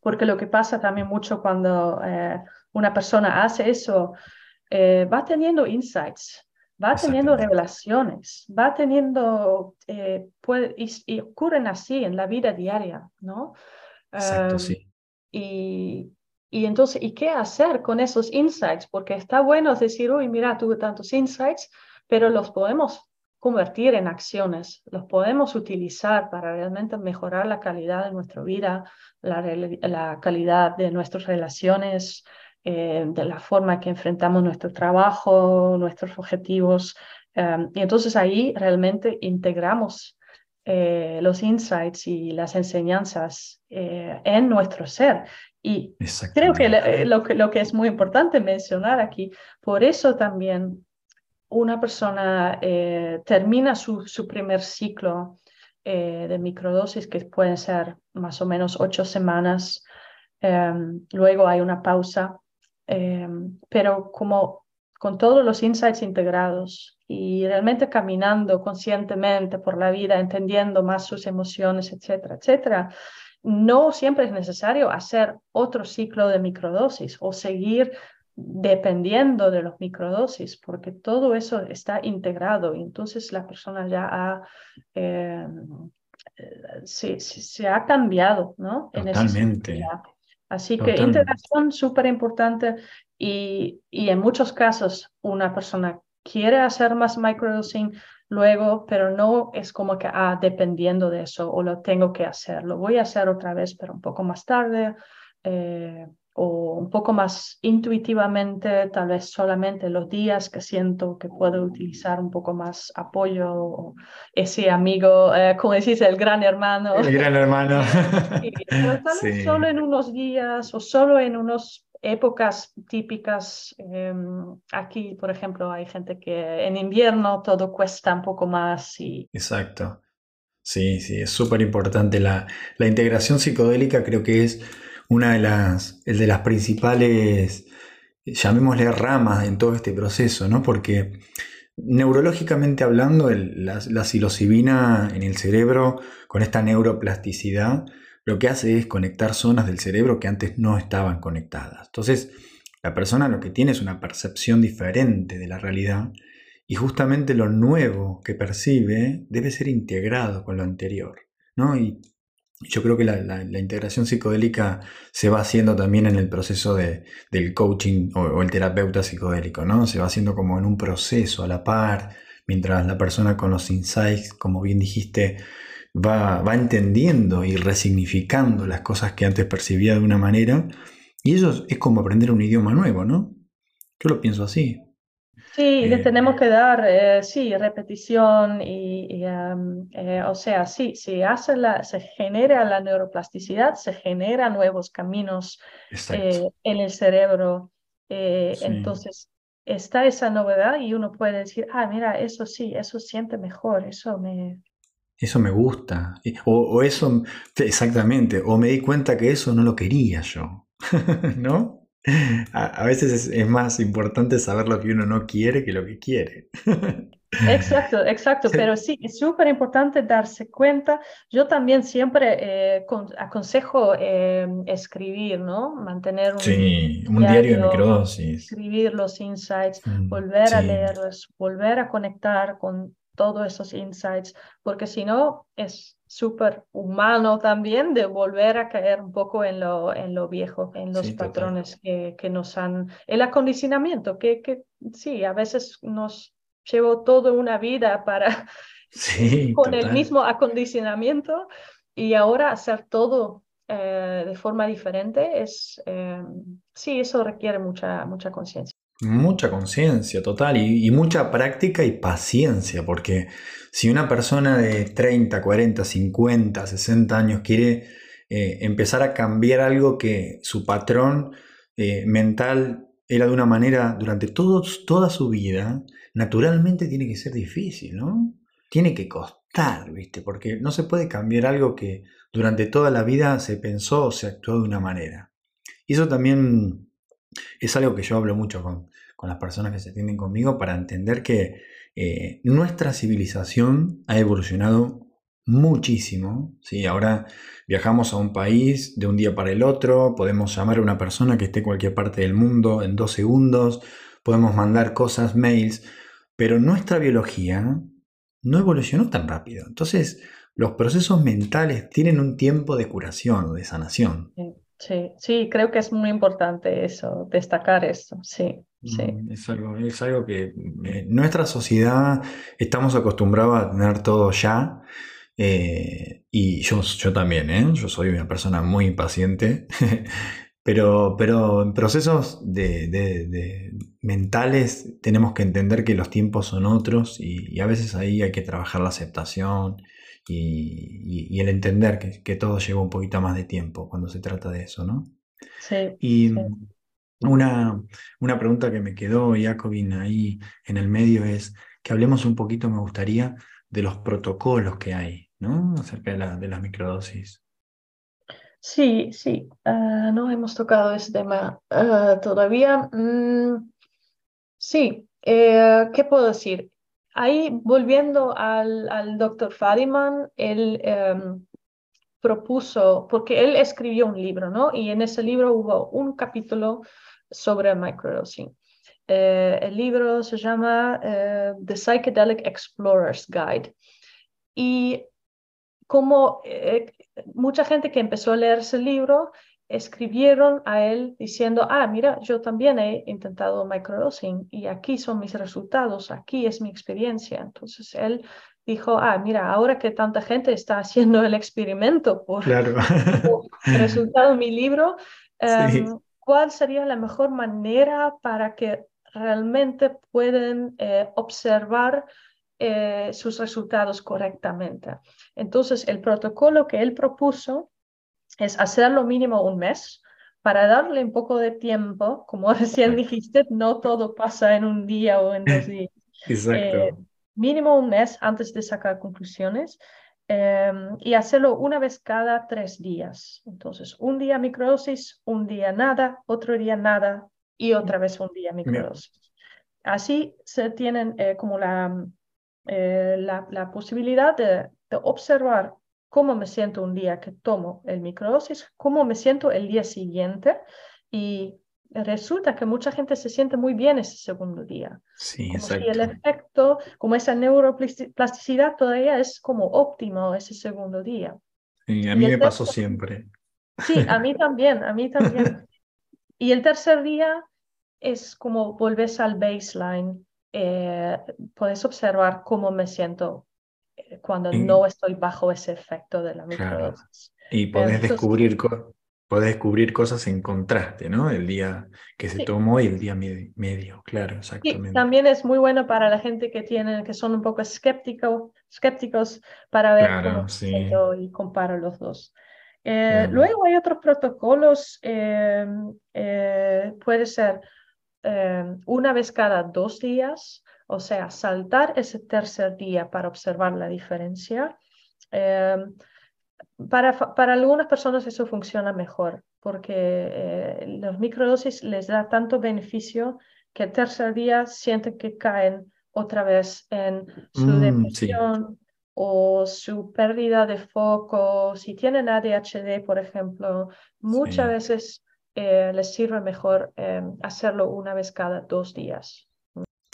porque lo que pasa también mucho cuando eh, una persona hace eso, eh, va teniendo insights, va teniendo revelaciones, va teniendo, eh, puede, y, ocurren así en la vida diaria, ¿no? Exacto, em, sí. Y, y entonces, ¿y qué hacer con esos insights? Porque está bueno decir, uy, mira, tuve tantos insights, pero los podemos convertir en acciones, los podemos utilizar para realmente mejorar la calidad de nuestra vida, la, la calidad de nuestras relaciones, eh, de la forma que enfrentamos nuestro trabajo, nuestros objetivos. Em, y entonces ahí realmente integramos eh, los insights y las enseñanzas eh, en nuestro ser. Y creo que lo, que lo que es muy importante mencionar aquí, por eso también una persona termina su, su, primer ciclo de microdosis, que pueden ser más o menos ocho semanas. Em, luego hay una pausa Em, pero como con todos los insights integrados y realmente caminando conscientemente por la vida, entendiendo más sus emociones, etcétera, etcétera, no siempre es necesario hacer otro ciclo de microdosis o seguir dependiendo de los microdosis, porque todo eso está integrado y entonces la persona ya ha, em, eh, se, ha cambiado, ¿no? Totalmente. Así que integración súper importante y, y, en muchos casos una persona quiere hacer más microdosing luego, pero no es como que, ah, dependiendo de eso o lo tengo que hacer, lo voy a hacer otra vez, pero un poco más tarde. Eh, o un poco más intuitivamente, tal vez solamente los días que siento que puedo utilizar un poco más apoyo, o ese amigo, eh, como decís, el gran hermano. El gran hermano. tal vez solo en unos días o solo en unas épocas típicas. Em, aquí, por ejemplo, hay gente que en invierno todo cuesta un poco más. Y... Exacto. Sí, sí, es súper importante. La, la integración psicodélica creo que es una de las, el de las principales, llamémosle ramas en todo este proceso, ¿no? Porque neurológicamente hablando, la, la psilocibina en el cerebro, con esta neuroplasticidad, lo que hace es conectar zonas del cerebro que antes no estaban conectadas. Entonces, la persona lo que tiene es una percepción diferente de la realidad y justamente lo nuevo que percibe debe ser integrado con lo anterior. ¿no? Y yo creo que la, integración psicodélica se va haciendo también en el proceso de, del coaching o, el terapeuta psicodélico, ¿no? Se va haciendo como en un proceso a la par, mientras la persona con los insights, como bien dijiste, va, va entendiendo y resignificando las cosas que antes percibía de una manera. Y eso es como aprender un idioma nuevo, ¿no? Yo lo pienso así. Sí, le eh, tenemos que dar, eh, sí, repetición y, em, eh, o sea, sí, si hace la, se genera la neuroplasticidad, se generan nuevos caminos en el cerebro. Entonces, está esa novedad y uno puede decir, ah, mira, eso sí, eso siente mejor, eso me... Eso me gusta. O, o eso, exactamente, o me di cuenta que eso no lo quería yo, ¿no? A, veces es, más importante saber lo que uno no quiere que lo que quiere. Exacto, exacto, pero sí, es súper importante darse cuenta. Yo también siempre eh, aconsejo eh, escribir, ¿no? Mantener un, sí, un diario, de microdosis. Escribir los insights, mm, volver a leerlos, volver a conectar con todos esos insights, porque si no es súper humano también de volver a caer un poco en lo, en lo viejo, en los patrones que, que, nos han, el acondicionamiento, que, que sí, a veces nos llevó toda una vida para, sí, con el mismo acondicionamiento y ahora hacer todo eh, de forma diferente, es, eh, sí, eso requiere mucha, mucha conciencia. Mucha conciencia, total, y, mucha práctica y paciencia, porque si una persona de 30, 40, 50, 60 años quiere eh, empezar a cambiar algo que su patrón eh, mental era de una manera durante toda su vida, naturalmente tiene que ser difícil, ¿no? Tiene que costar, ¿viste? Porque no se puede cambiar algo que durante toda la vida se pensó o se actuó de una manera. Y eso también es algo que yo hablo mucho con, las personas que se atienden conmigo para entender que eh, nuestra civilización ha evolucionado muchísimo. ¿sí? Ahora viajamos a un país de un día para el otro, podemos llamar a una persona que esté en cualquier parte del mundo en dos segundos, podemos mandar cosas, mails, pero nuestra biología no evolucionó tan rápido. Entonces, los procesos mentales tienen un tiempo de curación, de sanación. Sí, creo que es muy importante eso, destacar esto, sí, sí. Mm, es algo, es algo que en eh, nuestra sociedad estamos acostumbrados a tener todo ya, eh, y yo, yo también, ¿eh? yo soy una persona muy impaciente, pero, pero en procesos de, de, mentales tenemos que entender que los tiempos son otros y a veces ahí hay que trabajar la aceptación y, el entender que, todo lleva un poquito más de tiempo cuando se trata de eso, ¿no? Sí. Y Una, una pregunta que me quedó, Jacobin, ahí en el medio es que hablemos un poquito, me gustaría, de los protocolos que hay, ¿no? Acerca de, la, de las microdosis. Sí, sí, ah, no hemos tocado ese tema ah, todavía. Mm, sí, eh, ¿qué puedo decir? Ahí, volviendo al, al doctor Fadiman, él em, propuso, porque él escribió un libro, ¿no? Y en ese libro hubo un capítulo sobre microdosing. Eh, el libro se llama eh, The Psychedelic Explorer's Guide. Y como eh, mucha gente que empezó a leer ese libro escribieron a él diciendo, ah, mira, yo también he intentado microdosing y aquí son mis resultados, aquí es mi experiencia. Entonces él dijo, ah, mira, ahora que tanta gente está haciendo el experimento por, claro. resultado mi libro, em, cuál sería la mejor manera para que realmente puedan eh, observar eh, sus resultados correctamente. Entonces, el protocolo que él propuso es hacerlo mínimo un mes para darle un poco de tiempo, como recién dijiste, no todo pasa en un día o en dos días. Exacto. mínimo un mes antes de sacar conclusiones Em, y hacerlo una vez cada tres días. Entonces, un día microdosis, un día nada, otro día nada y otra vez un día microdosis. Así se tienen eh, como la, eh, la, la, posibilidad de, de, observar cómo me siento un día que tomo el microdosis, cómo me siento el día siguiente y resulta que mucha gente se siente muy bien ese segundo día. Sí, como exacto. Si el efecto, como esa neuroplasticidad todavía es como óptimo ese segundo día. Sí, a mí me pasó siempre. Sí, a mí también, a mí también. y el tercer día es como volvés al baseline. Eh, puedes observar cómo me siento eh, cuando no estoy bajo ese efecto de la microdosis. Y podés descubrir Puedes descubrir cosas en contraste, ¿no? El día que se tomó y el día medio, claro, exactamente. Sí, también es muy bueno para la gente que tiene, que son un poco escéptico, escépticos para ver cómo sí. y comparo los dos. Eh, luego hay otros protocolos, eh, eh, puede ser una vez cada dos días, o sea, saltar ese tercer día para observar la diferencia. Para, para, algunas personas eso funciona mejor porque eh, los microdosis les da tanto beneficio que el tercer día sienten que caen otra vez en su Mm, depresión o su pérdida de foco. Si tienen ADHD, por ejemplo, muchas Sí. veces eh, les sirve mejor eh, hacerlo una vez cada dos días.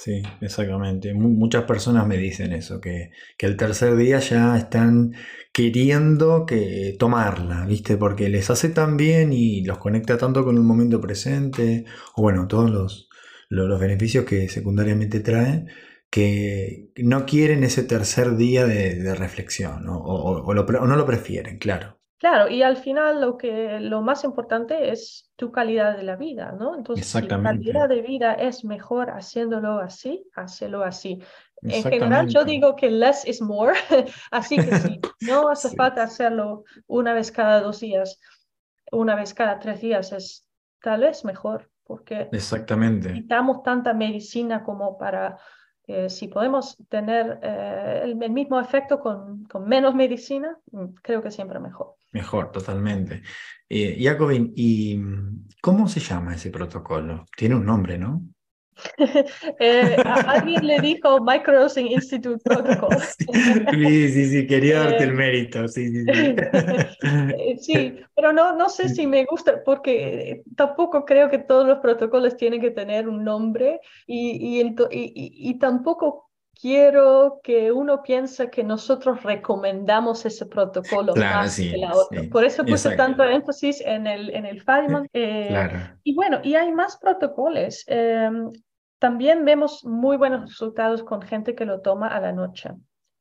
Sí, exactamente. Mu- muchas personas me dicen eso, que, que el tercer día ya están queriendo que tomarla, ¿viste? Porque les hace tan bien y los conecta tanto con el momento presente, o bueno, todos los, lo- los beneficios que secundariamente trae, que no quieren ese tercer día de, reflexión. O, o- lo o no lo prefieren, claro. Claro, y al final lo que lo más importante es tu calidad de la vida, ¿no? Entonces, si la calidad de vida es mejor haciéndolo así, hazlo así. En general, yo digo que less is more, así que sí, no hace Sí. falta hacerlo una vez cada dos días, una vez cada tres días, es tal vez mejor, porque Exactamente. necesitamos tanta medicina como para, eh, si podemos tener eh, el, mismo efecto con, con menos medicina, mm, creo que siempre mejor. Mejor, totalmente. Eh, Jacobin, ¿y cómo se llama ese protocolo? Tiene un nombre, ¿no? Eh, alguien le dijo Microdosing Institute Protocol. Sí, sí, sí, quería darte el Eh, mérito, sí, sí, sí. Eh, Sí, pero no, no sé si me gusta porque eh, tampoco creo que todos los protocolos tienen que tener un nombre y, y- y- y tampoco quiero que uno piense que nosotros recomendamos ese protocolo Claro, más que sí, la otra. sí, Por eso puse exacto. tanto énfasis en el, en el Feynman. eh, Claro. y bueno, y hay más protocolos. Eh, también vemos muy buenos resultados con gente que lo toma a la noche.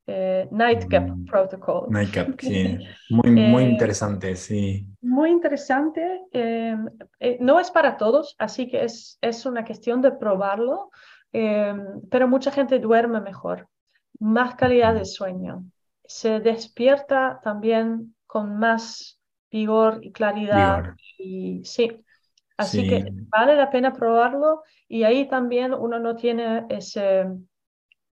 Eh, Nightcap Mm, Protocol. Nightcap, sí. Muy, muy Eh, interesante, sí. muy interesante. eh, eh, no es para todos, así que es, es una cuestión de probarlo, eh, pero mucha gente duerme mejor, más calidad de sueño. Se despierta también con más vigor y claridad. Vigor, Y sí, así sí, que vale la pena probarlo y ahí también uno no tiene ese,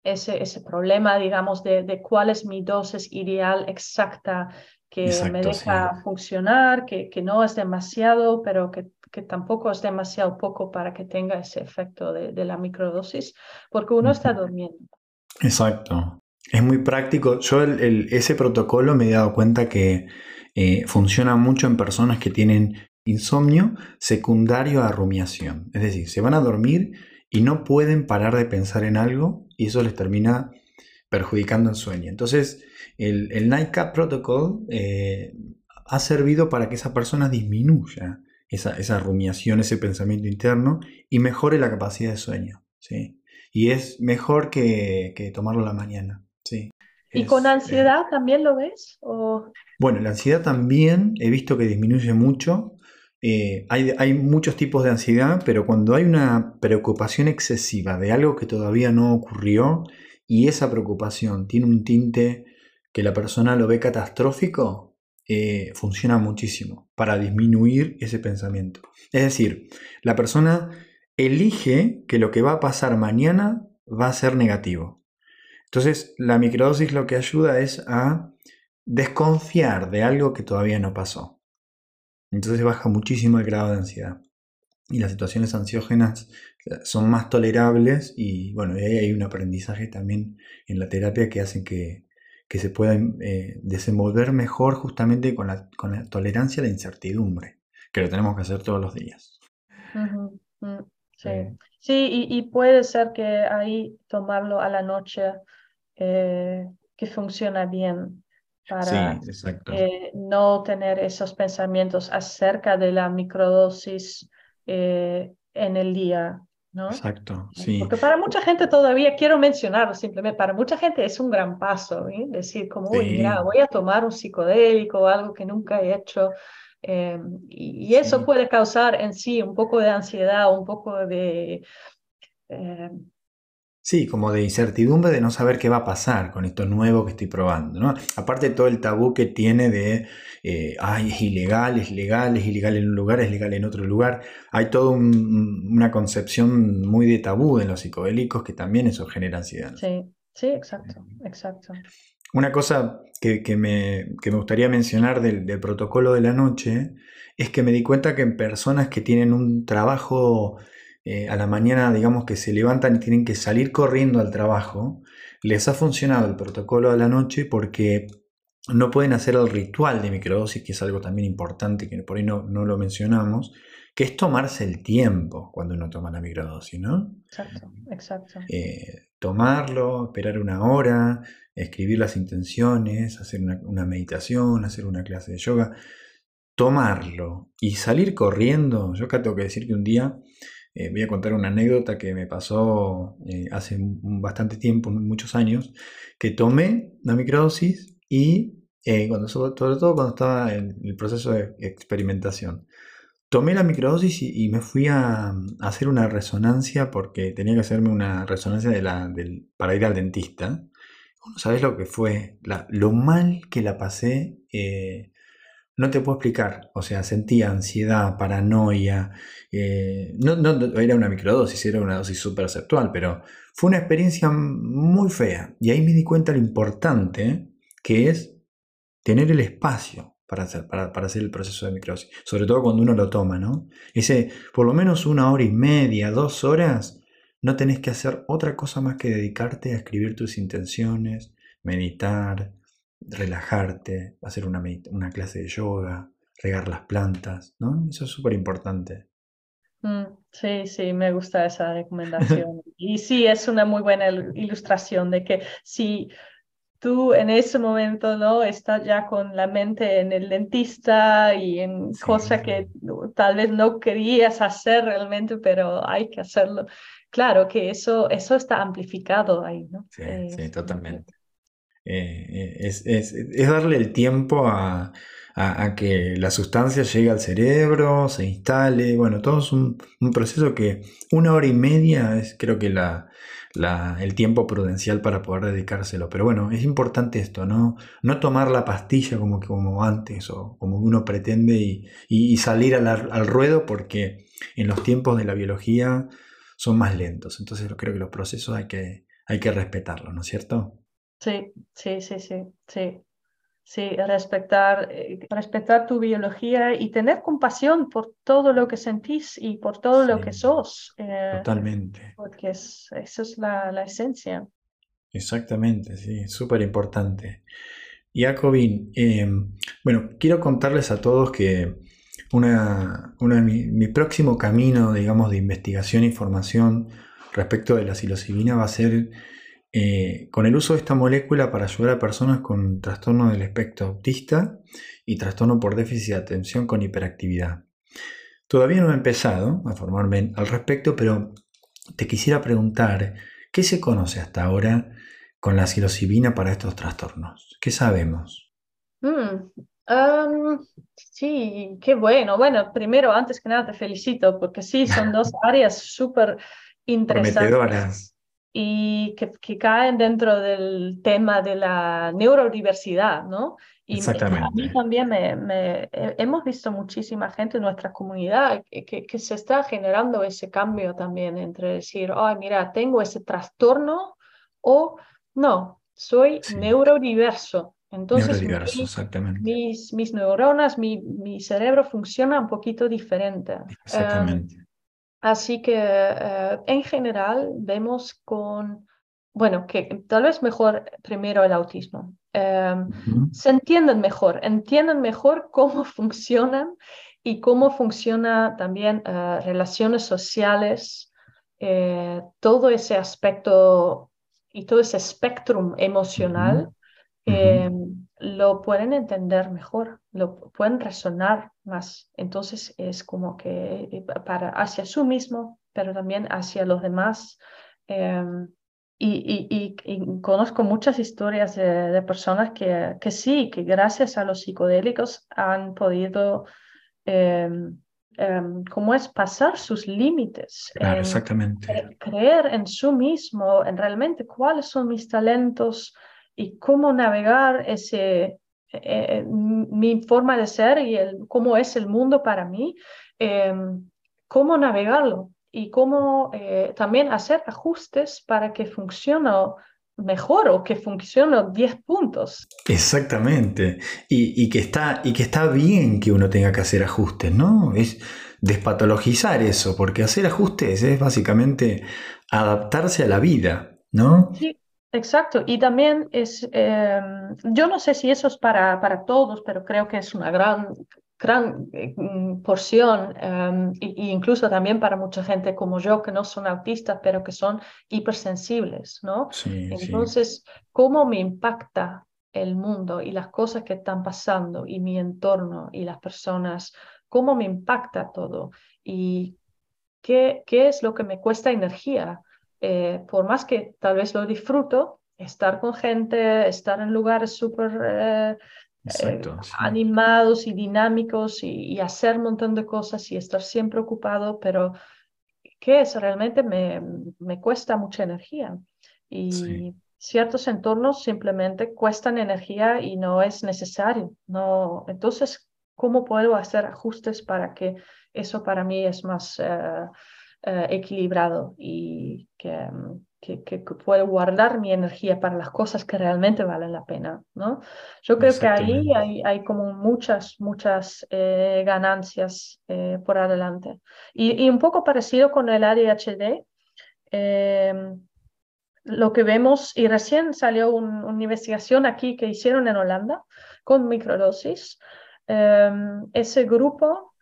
ese, ese problema, digamos, de, de cuál es mi dosis ideal exacta que me sí. deja funcionar, que, que no es demasiado, pero que, que tampoco es demasiado poco para que tenga ese efecto de, de la microdosis, porque uno está durmiendo. Exacto. Es muy práctico. Yo el- el- ese protocolo me he dado cuenta que eh, funciona mucho en personas que tienen insomnio secundario a rumiación. Es decir, se van a dormir y no pueden parar de pensar en algo y eso les termina perjudicando el sueño. Entonces, el, el Nightcap Protocol eh, ha servido para que esa persona disminuya esa, esa rumiación, ese pensamiento interno y mejore la capacidad de sueño. ¿sí? Y es mejor que, que tomarlo a la mañana. Sí. ¿Y con eh, ansiedad también lo ves? ¿O... bueno, la ansiedad también he visto que disminuye mucho eh, hay, hay, muchos tipos de ansiedad, pero cuando hay una preocupación excesiva de algo que todavía no ocurrió y esa preocupación tiene un tinte que la persona lo ve catastrófico, eh, funciona muchísimo para disminuir ese pensamiento. Es decir, la persona elige que lo que va a pasar mañana va a ser negativo. Entonces, la microdosis lo que ayuda es a desconfiar de algo que todavía no pasó. Entonces baja muchísimo el grado de ansiedad. Y las situaciones ansiógenas son más tolerables y bueno, ahí hay un aprendizaje también en la terapia que hacen que, se puedan eh, desenvolver mejor justamente con la, con la, tolerancia a la incertidumbre, que lo tenemos que hacer todos los días. Mm, sí, sí y, puede ser que ahí tomarlo a la noche eh, que funciona bien para eh, no tener esos pensamientos acerca de la microdosis en el día. ¿No? Exacto, sí. Porque para mucha gente todavía, quiero mencionarlo simplemente, para mucha gente es un gran paso, ¿eh? decir como, uy, mira, voy a tomar un psicodélico, algo que nunca he hecho. Em, y, eso puede causar en sí un poco de ansiedad, un poco de em, Sí, como de incertidumbre de no saber qué va a pasar con esto nuevo que estoy probando, ¿no? Aparte de todo el tabú que tiene de, eh, ay, es ilegal, es legal, es ilegal en un lugar, es legal en otro lugar. Hay toda una concepción muy de tabú en los psicodélicos que también eso genera ansiedad. Sí, sí, exacto, exacto. Una cosa que, me, gustaría mencionar del, del protocolo de la noche es que me di cuenta que en personas que tienen un trabajo eh, a la mañana, digamos que se levantan y tienen que salir corriendo al trabajo, les ha funcionado el protocolo a la noche porque no pueden hacer el ritual de microdosis, que es algo también importante, que por ahí no, no lo mencionamos, que es tomarse el tiempo cuando uno toma la microdosis, ¿no? Exacto, exacto. Eh, tomarlo, esperar una hora, escribir las intenciones, hacer una, una, meditación, hacer una clase de yoga, tomarlo y salir corriendo. Yo acá tengo que decir que un día eh, voy a contar una anécdota que me pasó eh, hace bastante tiempo, muchos años, que tomé la microdosis y eh, cuando, sobre todo cuando estaba en el proceso de experimentación. Tomé la microdosis y, me fui a, hacer una resonancia porque tenía que hacerme una resonancia de la, para ir al dentista. ¿Sabes lo que fue? lo mal que la pasé no te puedo explicar. O sea, sentía ansiedad, paranoia. Eh, no, era una microdosis, era una dosis superceptual, pero fue una experiencia muy fea. Y ahí me di cuenta lo importante que es tener el espacio para hacer, para, hacer el proceso de microdosis. Sobre todo cuando uno lo toma, ¿no? Por lo menos una hora y media, dos horas, no tenés que hacer otra cosa más que dedicarte a escribir tus intenciones, meditar, relajarte, hacer una, una clase de yoga, regar las plantas, ¿no? Eso es súper importante. Mm, sí, sí, me gusta esa recomendación. y sí, es una muy buena ilustración de que si tú en ese momento no estás ya con la mente en el dentista y en cosas que tal vez no querías hacer realmente, pero hay que hacerlo. Claro que eso, eso está amplificado ahí, ¿no? Sí, sí, totalmente. Eh, es, darle el tiempo a, que la sustancia llegue al cerebro, se instale, bueno, todo es un, proceso que una hora y media es creo que la, el tiempo prudencial para poder dedicárselo. Pero bueno, es importante esto, ¿no? No tomar la pastilla como, como antes o como uno pretende y, salir al, al, ruedo porque en los tiempos de la biología son más lentos. Entonces creo que los procesos hay que, hay que respetarlos, ¿no es cierto? Sí, sí, sí, sí, sí. Sí, respetar, eh, respetar tu biología y tener compasión por todo lo que sentís y por todo lo que sos. Eh, totalmente. Porque es, eso es la, la esencia. Exactamente, sí, súper importante. Jacobin, eh, bueno, quiero contarles a todos que una, una mi, mi, próximo camino, digamos, de investigación e información respecto de la psilocibina va a ser eh, con el uso de esta molécula para ayudar a personas con trastorno del espectro autista y trastorno por déficit de atención con hiperactividad. Todavía no he empezado a formarme al respecto, pero te quisiera preguntar, ¿qué se conoce hasta ahora con la psilocibina para estos trastornos? ¿Qué sabemos? Mm, sí, qué bueno. Bueno, primero, antes que nada, te felicito porque sí, son dos áreas súper interesantes y que, que, caen dentro del tema de la neurodiversidad, ¿no? Y Exactamente. a mí también me, me, hemos visto muchísima gente en nuestra comunidad que, que, se está generando ese cambio también entre decir, ay, mira, tengo ese trastorno o no, soy neurodiverso. Entonces, mis, mis, neuronas, mi, mi, cerebro funciona un poquito diferente. Exactamente. Así que eh, en general vemos con, bueno, que tal vez mejor primero el autismo. Em, se entienden mejor, entienden mejor cómo funcionan y cómo funciona también uh, relaciones sociales, eh, todo ese aspecto y todo ese espectro emocional eh, lo pueden entender mejor, lo pueden resonar más. Entonces es como que eh, para hacia sí mismo, pero también hacia los demás. Em, y, y, conozco muchas historias de, personas que, que, sí, que gracias a los psicodélicos han podido, em, em, ¿cómo es? Pasar sus límites. exactamente. Creer en sí mismo, en realmente cuáles son mis talentos, y cómo navegar ese, eh, eh, mi forma de ser y el, cómo es el mundo para mí, em, cómo navegarlo y cómo eh, también hacer ajustes para que funcione mejor o que funcione 10 puntos. Exactamente. Y, y, que está, y que está bien que uno tenga que hacer ajustes, ¿no? Es despatologizar eso, porque hacer ajustes es básicamente adaptarse a la vida, ¿no? Sí, Exacto, y también es, em, yo no sé si eso es para, para todos, pero creo que es una gran, gran eh, mm, porción, e, incluso también para mucha gente como yo, que no son autistas, pero que son hipersensibles, ¿no? Entonces, ¿cómo me impacta el mundo y las cosas que están pasando y mi entorno y las personas? ¿Cómo me impacta todo? ¿Y qué, qué es lo que me cuesta energía? Eh, por más que tal vez lo disfruto, estar con gente, estar en lugares súper eh, eh, animados y dinámicos y, hacer un montón de cosas y estar siempre ocupado, pero ¿qué es? Realmente me, me cuesta mucha energía. Y ciertos entornos simplemente cuestan energía y no es necesario. No, entonces, ¿cómo puedo hacer ajustes para que eso para mí es más... Eh, equilibrado y que, que, que, puedo guardar mi energía para las cosas que realmente valen la pena, ¿no? Yo creo que ahí hay, hay como muchas, muchas eh, ganancias eh, por adelante. Y, y, un poco parecido con el ADHD, lo que vemos, y recién salió una investigación aquí que hicieron en Holanda con microdosis, ese grupo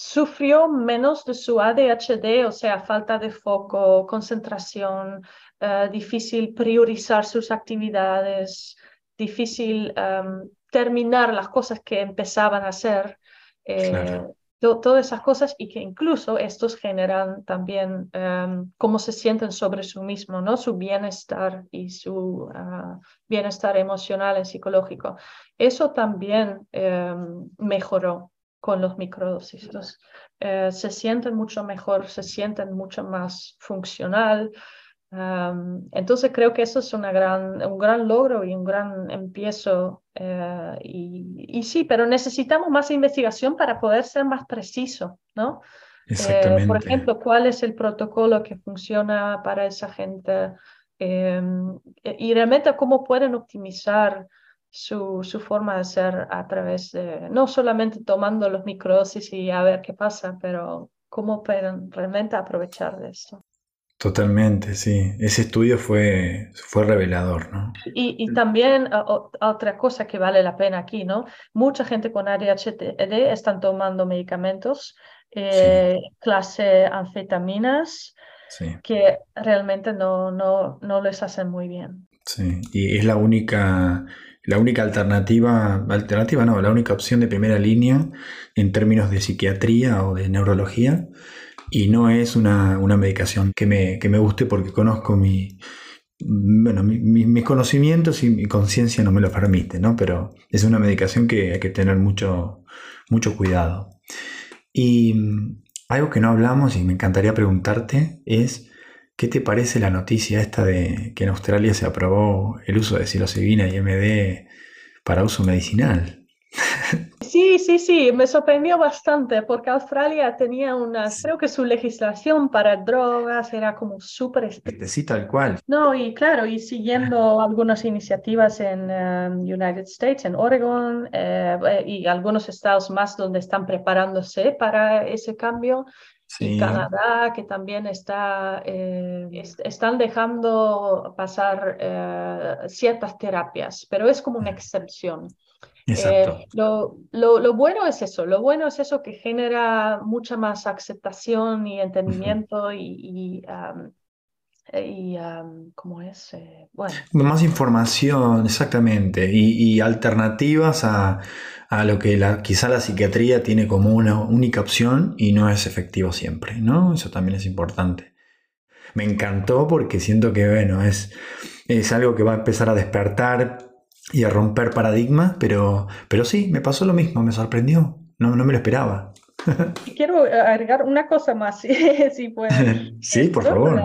sufrió menos de su ADHD, o sea, falta de foco, concentración, eh, difícil priorizar sus actividades, difícil em, terminar las cosas que empezaban a hacer. Eh, todas esas cosas y que incluso estos generan también em, cómo se sienten sobre sí mismo, ¿no? Su bienestar y su ah, bienestar emocional y psicológico. Eso también em, mejoró con los microdosis. Eh, se sienten mucho mejor, se sienten mucho más funcional. entonces creo que eso es una gran, un gran logro y un gran empiezo. Eh, y, sí, pero necesitamos más investigación para poder ser más preciso, ¿no? Eh, por ejemplo, ¿cuál es el protocolo que funciona para esa gente? Em, y realmente cómo pueden optimizar su, su, forma de ser a través de, no solamente tomando los microdosis y a ver qué pasa, pero cómo pueden realmente aprovechar de esto. Totalmente, sí. Ese estudio fue, fue revelador, ¿no? Y, y también otra cosa que vale la pena aquí, ¿no? Mucha gente con ADHD están tomando medicamentos, eh, clase anfetaminas, que realmente no, no, no les hacen muy bien. Sí, y es la única la única alternativa, alternativa no, la única opción de primera línea en términos de psiquiatría o de neurología y no es una, medicación que me, que me, guste porque conozco mi, bueno, mis conocimientos y mi conciencia no me lo permiten, ¿no? Pero es una medicación que hay que tener mucho, mucho cuidado. Y mm, algo que no hablamos y me encantaría preguntarte es, ¿qué te parece la noticia esta de que en Australia se aprobó el uso de psilocibina y MD para uso medicinal? Sí, sí, sí, me sorprendió bastante porque Australia tenía una, creo que su legislación para drogas era como súper estricta. Sí, tal cual. No, y claro, y siguiendo algunas iniciativas en um, United States, en Oregon eh, y algunos estados más donde están preparándose para ese cambio. Sí. Y Canadá, que también está, eh, están dejando pasar eh, ciertas terapias, pero es como una excepción. Eh, lo, lo, bueno es eso, lo bueno es eso que genera mucha más aceptación y entendimiento y, y, ¿cómo es? Eh, bueno. Más información, exactamente, y, alternativas a, a, lo que la, quizá la psiquiatría tiene como una única opción y no es efectivo siempre, ¿no? Eso también es importante. Me encantó porque siento que, bueno, es, es algo que va a empezar a despertar y a romper paradigmas, pero, pero sí, me pasó lo mismo, me sorprendió, no, no me lo esperaba. Quiero agregar una cosa más, si puedo. sí, por favor.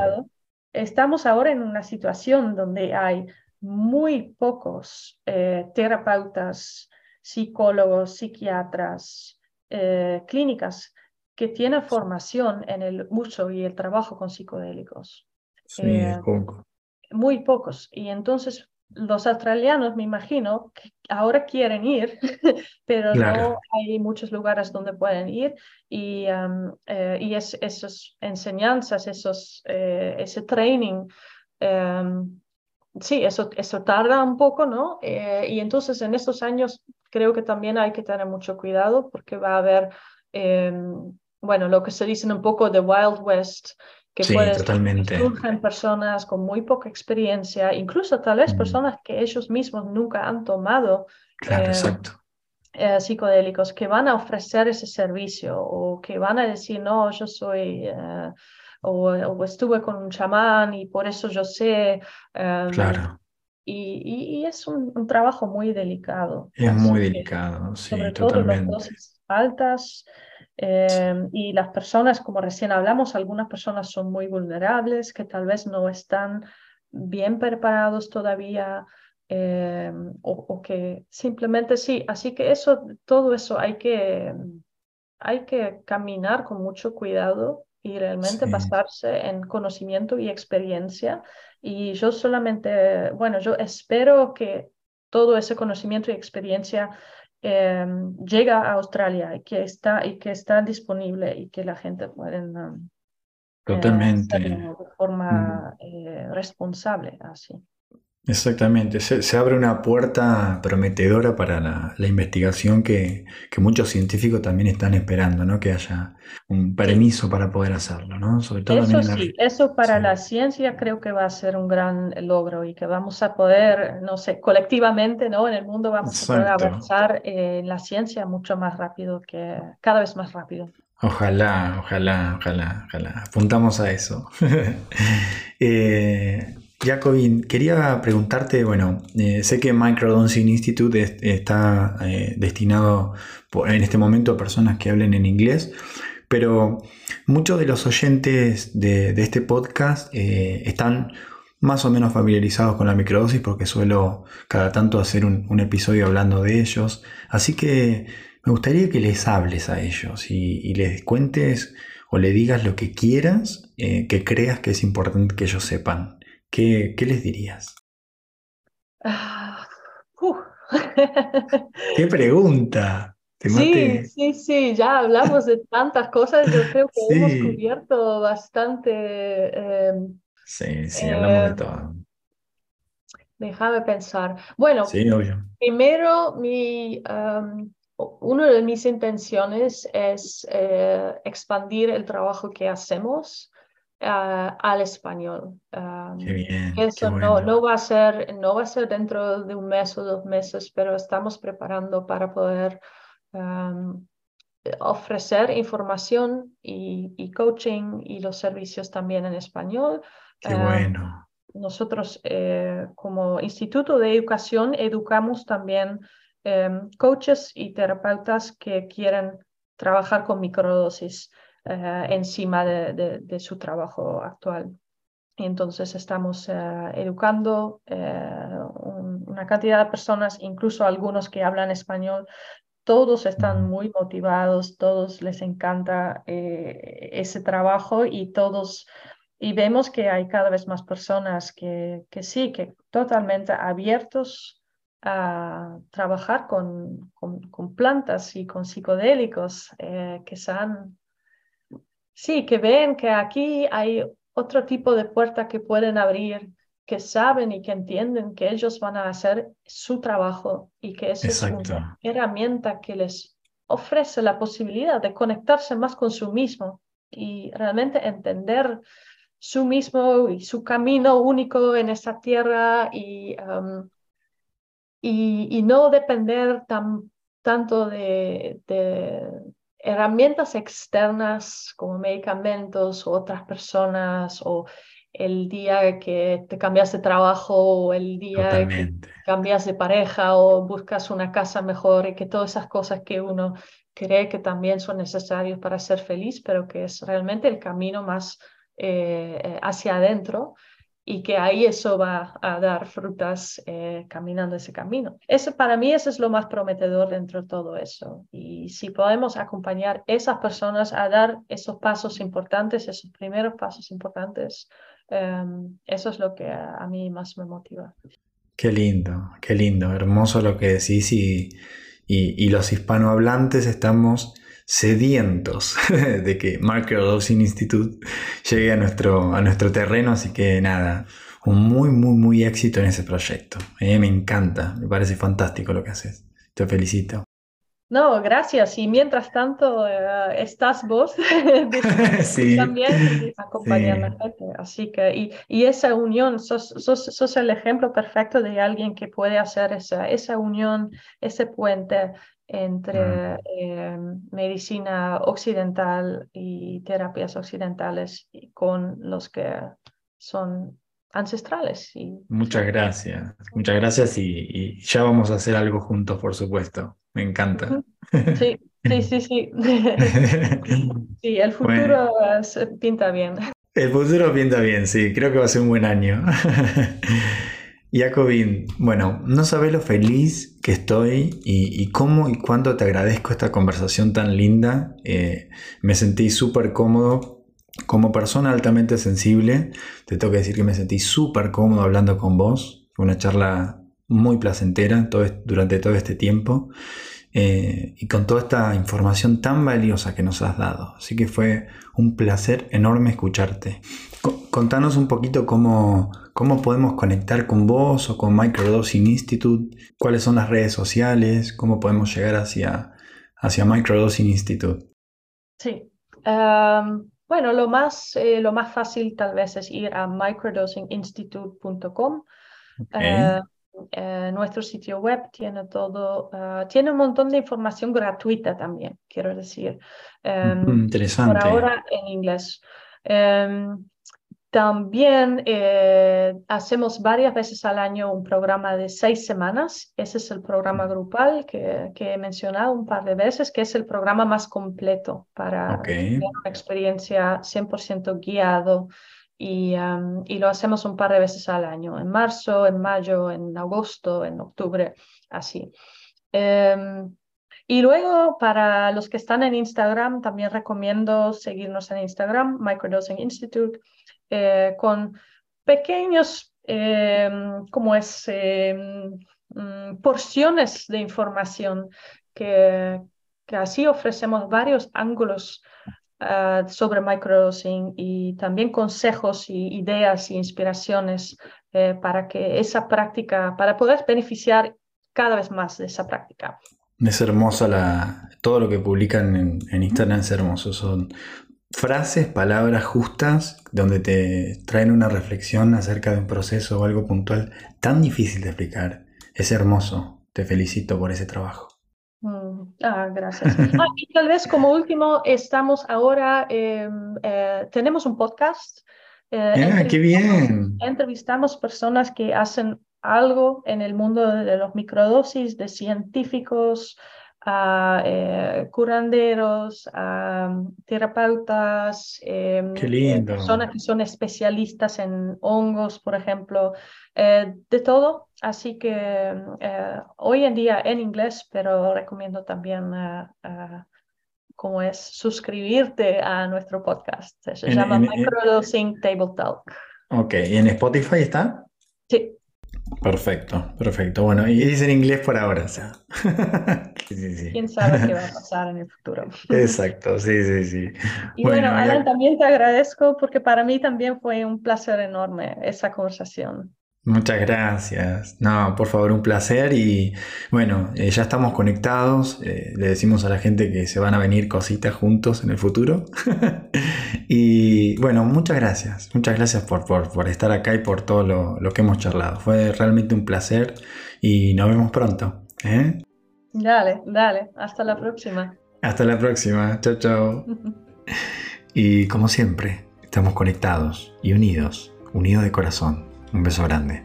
estamos ahora en una situación donde hay muy pocos eh, terapeutas, psicólogos, psiquiatras, eh, clínicas que tienen formación en el uso y el trabajo con psicodélicos. Sí, eh, poco. Muy pocos. Y entonces los australianos, me imagino, que ahora quieren ir, pero no hay muchos lugares donde pueden ir y, eh, y es, esas enseñanzas, esos, eh, ese training, em, sí, eso, eso tarda un poco, ¿no? Eh, y entonces en estos años creo que también hay que tener mucho cuidado porque va a haber, em, bueno, lo que se dice un poco de Wild West, que sí, totalmente. surgen personas con muy poca experiencia, incluso tal vez mm. personas que ellos mismos nunca han tomado claro, eh, eh, psicodélicos, que van a ofrecer ese servicio o que van a decir, no, yo soy... Eh, o, estuve con un chamán y por eso yo sé. Em, claro. Y, y, es un, trabajo muy delicado. Es muy delicado, sí, sobre totalmente. Todo dosis altas, Em, y las personas, como recién hablamos, algunas personas son muy vulnerables, que tal vez no están bien preparados todavía em, o, que simplemente sí. Así que eso, todo eso hay que, hay que caminar con mucho cuidado y realmente basarse en conocimiento y experiencia. Y yo solamente, bueno, yo espero que todo ese conocimiento y experiencia Em, llega a Australia y que está y que está disponible y que la gente puede um, Totalmente. de forma eh, responsable así. Exactamente, se, abre una puerta prometedora para la, investigación que, muchos científicos también están esperando, ¿no? Que haya un permiso para poder hacerlo, ¿no? Sobre todo eso sí, eso para la ciencia creo que va a ser un gran logro y que vamos a poder, no sé, colectivamente, ¿no? En el mundo vamos a poder avanzar en la ciencia mucho más rápido que, cada vez más rápido. Ojalá, ojalá, ojalá, ojalá. Apuntamos a eso. eh, Jacobin, quería preguntarte, bueno, eh, sé que Microdosing Institute está eh, destinado en este momento a personas que hablen en inglés, pero muchos de los oyentes de, este podcast eh, están más o menos familiarizados con la microdosis porque suelo cada tanto hacer un, episodio hablando de ellos, así que me gustaría que les hables a ellos y, les cuentes o le digas lo que quieras que creas que es importante que ellos sepan. ¿Qué, les dirías? Ah, uh. ¡Qué pregunta! sí, sí, sí, ya hablamos de tantas cosas, yo creo que hemos cubierto bastante. Em, sí, sí, hablamos de em, todo. Déjame pensar. Bueno, primero, mi, um, una de mis intenciones es eh, expandir el trabajo que hacemos al español. eso no, no, va a ser, no va a ser dentro de un mes o dos meses, pero estamos preparando para poder ofrecer información y, y, coaching y los servicios también en español. Qué bueno. nosotros como Instituto de Educación educamos también em, coaches y terapeutas que quieren trabajar con microdosis encima de, su trabajo actual. Y entonces estamos educando una cantidad de personas, incluso algunos que hablan español, todos están muy motivados, todos les encanta eh, ese trabajo y todos, y vemos que hay cada vez más personas que, que sí, que totalmente abiertos a trabajar con, con, plantas y con psicodélicos eh, que sean, sí, que ven que aquí hay otro tipo de puerta que pueden abrir que saben y que entienden que ellos van a hacer su trabajo y que esa es una herramienta que les ofrece la posibilidad de conectarse más con su mismo y realmente entender su mismo y su camino único en esta tierra y, um, y, no depender tan, tanto de, de herramientas externas como medicamentos o otras personas o el día que te cambias de trabajo o el día que cambias de pareja o buscas una casa mejor y que todas esas cosas que uno cree que también son necesarias para ser feliz, pero que es realmente el camino más eh, eh, hacia adentro y que ahí eso va a dar frutas eh, caminando ese camino. Eso, para mí eso es lo más prometedor dentro de todo eso. Y si podemos acompañar esas personas a dar esos pasos importantes, esos primeros pasos importantes, Em, eso es lo que a, mí más me motiva. Qué lindo, qué lindo, hermoso lo que decís y, y, los hispanohablantes estamos sedientos de que Marker Dosing Institute llegue a nuestro, a nuestro terreno, así que nada, un muy, muy, muy éxito en ese proyecto. me encanta, me parece fantástico lo que haces. Te felicito. No, gracias. Y mientras tanto, eh, estás vos también acompañando a la gente. Así que, y, y esa unión, sos, sos, el ejemplo perfecto de alguien que puede hacer esa, esa unión, ese puente entre eh, medicina occidental y terapias occidentales con los que son ancestrales. Y... Muchas gracias, muchas gracias y ya vamos a hacer algo juntos, por supuesto. Me encanta. Sí, sí, sí, sí. Sí, el futuro pinta bien. El futuro pinta bien, sí, creo que va a ser un buen año. Jacobin, bueno, no sabes lo feliz que estoy y, cómo y cuánto te agradezco esta conversación tan linda. Eh, me sentí súper cómodo. Como persona altamente sensible, te tengo que decir que me sentí súper cómodo hablando con vos. Fue una charla muy placentera todo, durante todo este tiempo eh, y con toda esta información tan valiosa que nos has dado. Así que fue un placer enorme escucharte. Contanos un poquito cómo, cómo podemos conectar con vos o con Microdosing Institute, cuáles son las redes sociales, cómo podemos llegar hacia, hacia Microdosing Institute. Sí. Bueno, lo más, eh, lo más fácil tal vez es ir a microdosinginstitute.com. Eh, nuestro sitio web tiene todo, eh, tiene un montón de información gratuita también, quiero decir. Em, interesante. Por ahora en inglés. Em, también eh, hacemos varias veces al año un programa de seis semanas. Ese es el programa grupal que, que he mencionado un par de veces, que es el programa más completo para tener una experiencia 100% guiado y, y, lo hacemos un par de veces al año, en marzo, en mayo, en agosto, en octubre, así. Em, y luego, para los que están en Instagram, también recomiendo seguirnos en Instagram, Microdosing Institute, eh, con pequeños, em, como es, em, mm, porciones de información que, así ofrecemos varios ángulos Ah, sobre microdosing y también consejos y ideas e inspiraciones eh, para que esa práctica, para poder beneficiar cada vez más de esa práctica. Es hermosa la, todo lo que publican en, en Instagram, es hermoso. Son frases, palabras justas, donde te traen una reflexión acerca de un proceso o algo puntual tan difícil de explicar. Es hermoso. Te felicito por ese trabajo. Mm, ah, gracias. Ah, y tal vez como último, estamos ahora, em, eh, tenemos un podcast Eh, ¡Qué bien! Entrevistamos personas que hacen algo en el mundo de los microdosis, de científicos, a eh, curanderos, a terapeutas, em, eh, personas que son especialistas en hongos, por ejemplo, eh, de todo. Así que hoy en día en inglés, pero recomiendo también como es suscribirte a nuestro podcast. Se llama Microdosing Table Talk. Ok, ¿y en Spotify está? Sí. Perfecto, perfecto. Bueno, y es en inglés por ahora, o sea. Quién sabe qué va a pasar en el futuro. Exacto, sí, sí, sí. Y bueno, Alan, también te agradezco porque para mí también fue un placer enorme esa conversación. Muchas gracias. No, por favor, un placer. Y bueno, eh, ya estamos conectados. Eh, le decimos a la gente que se van a venir cositas juntos en el futuro. y bueno, muchas gracias. Muchas gracias por, por, estar acá y por todo lo, que hemos charlado. Fue realmente un placer y nos vemos pronto. ¿eh? Dale, dale. Hasta la próxima. Hasta la próxima. Chao, chao. y como siempre, estamos conectados y unidos, unidos de corazón. Un beso grande.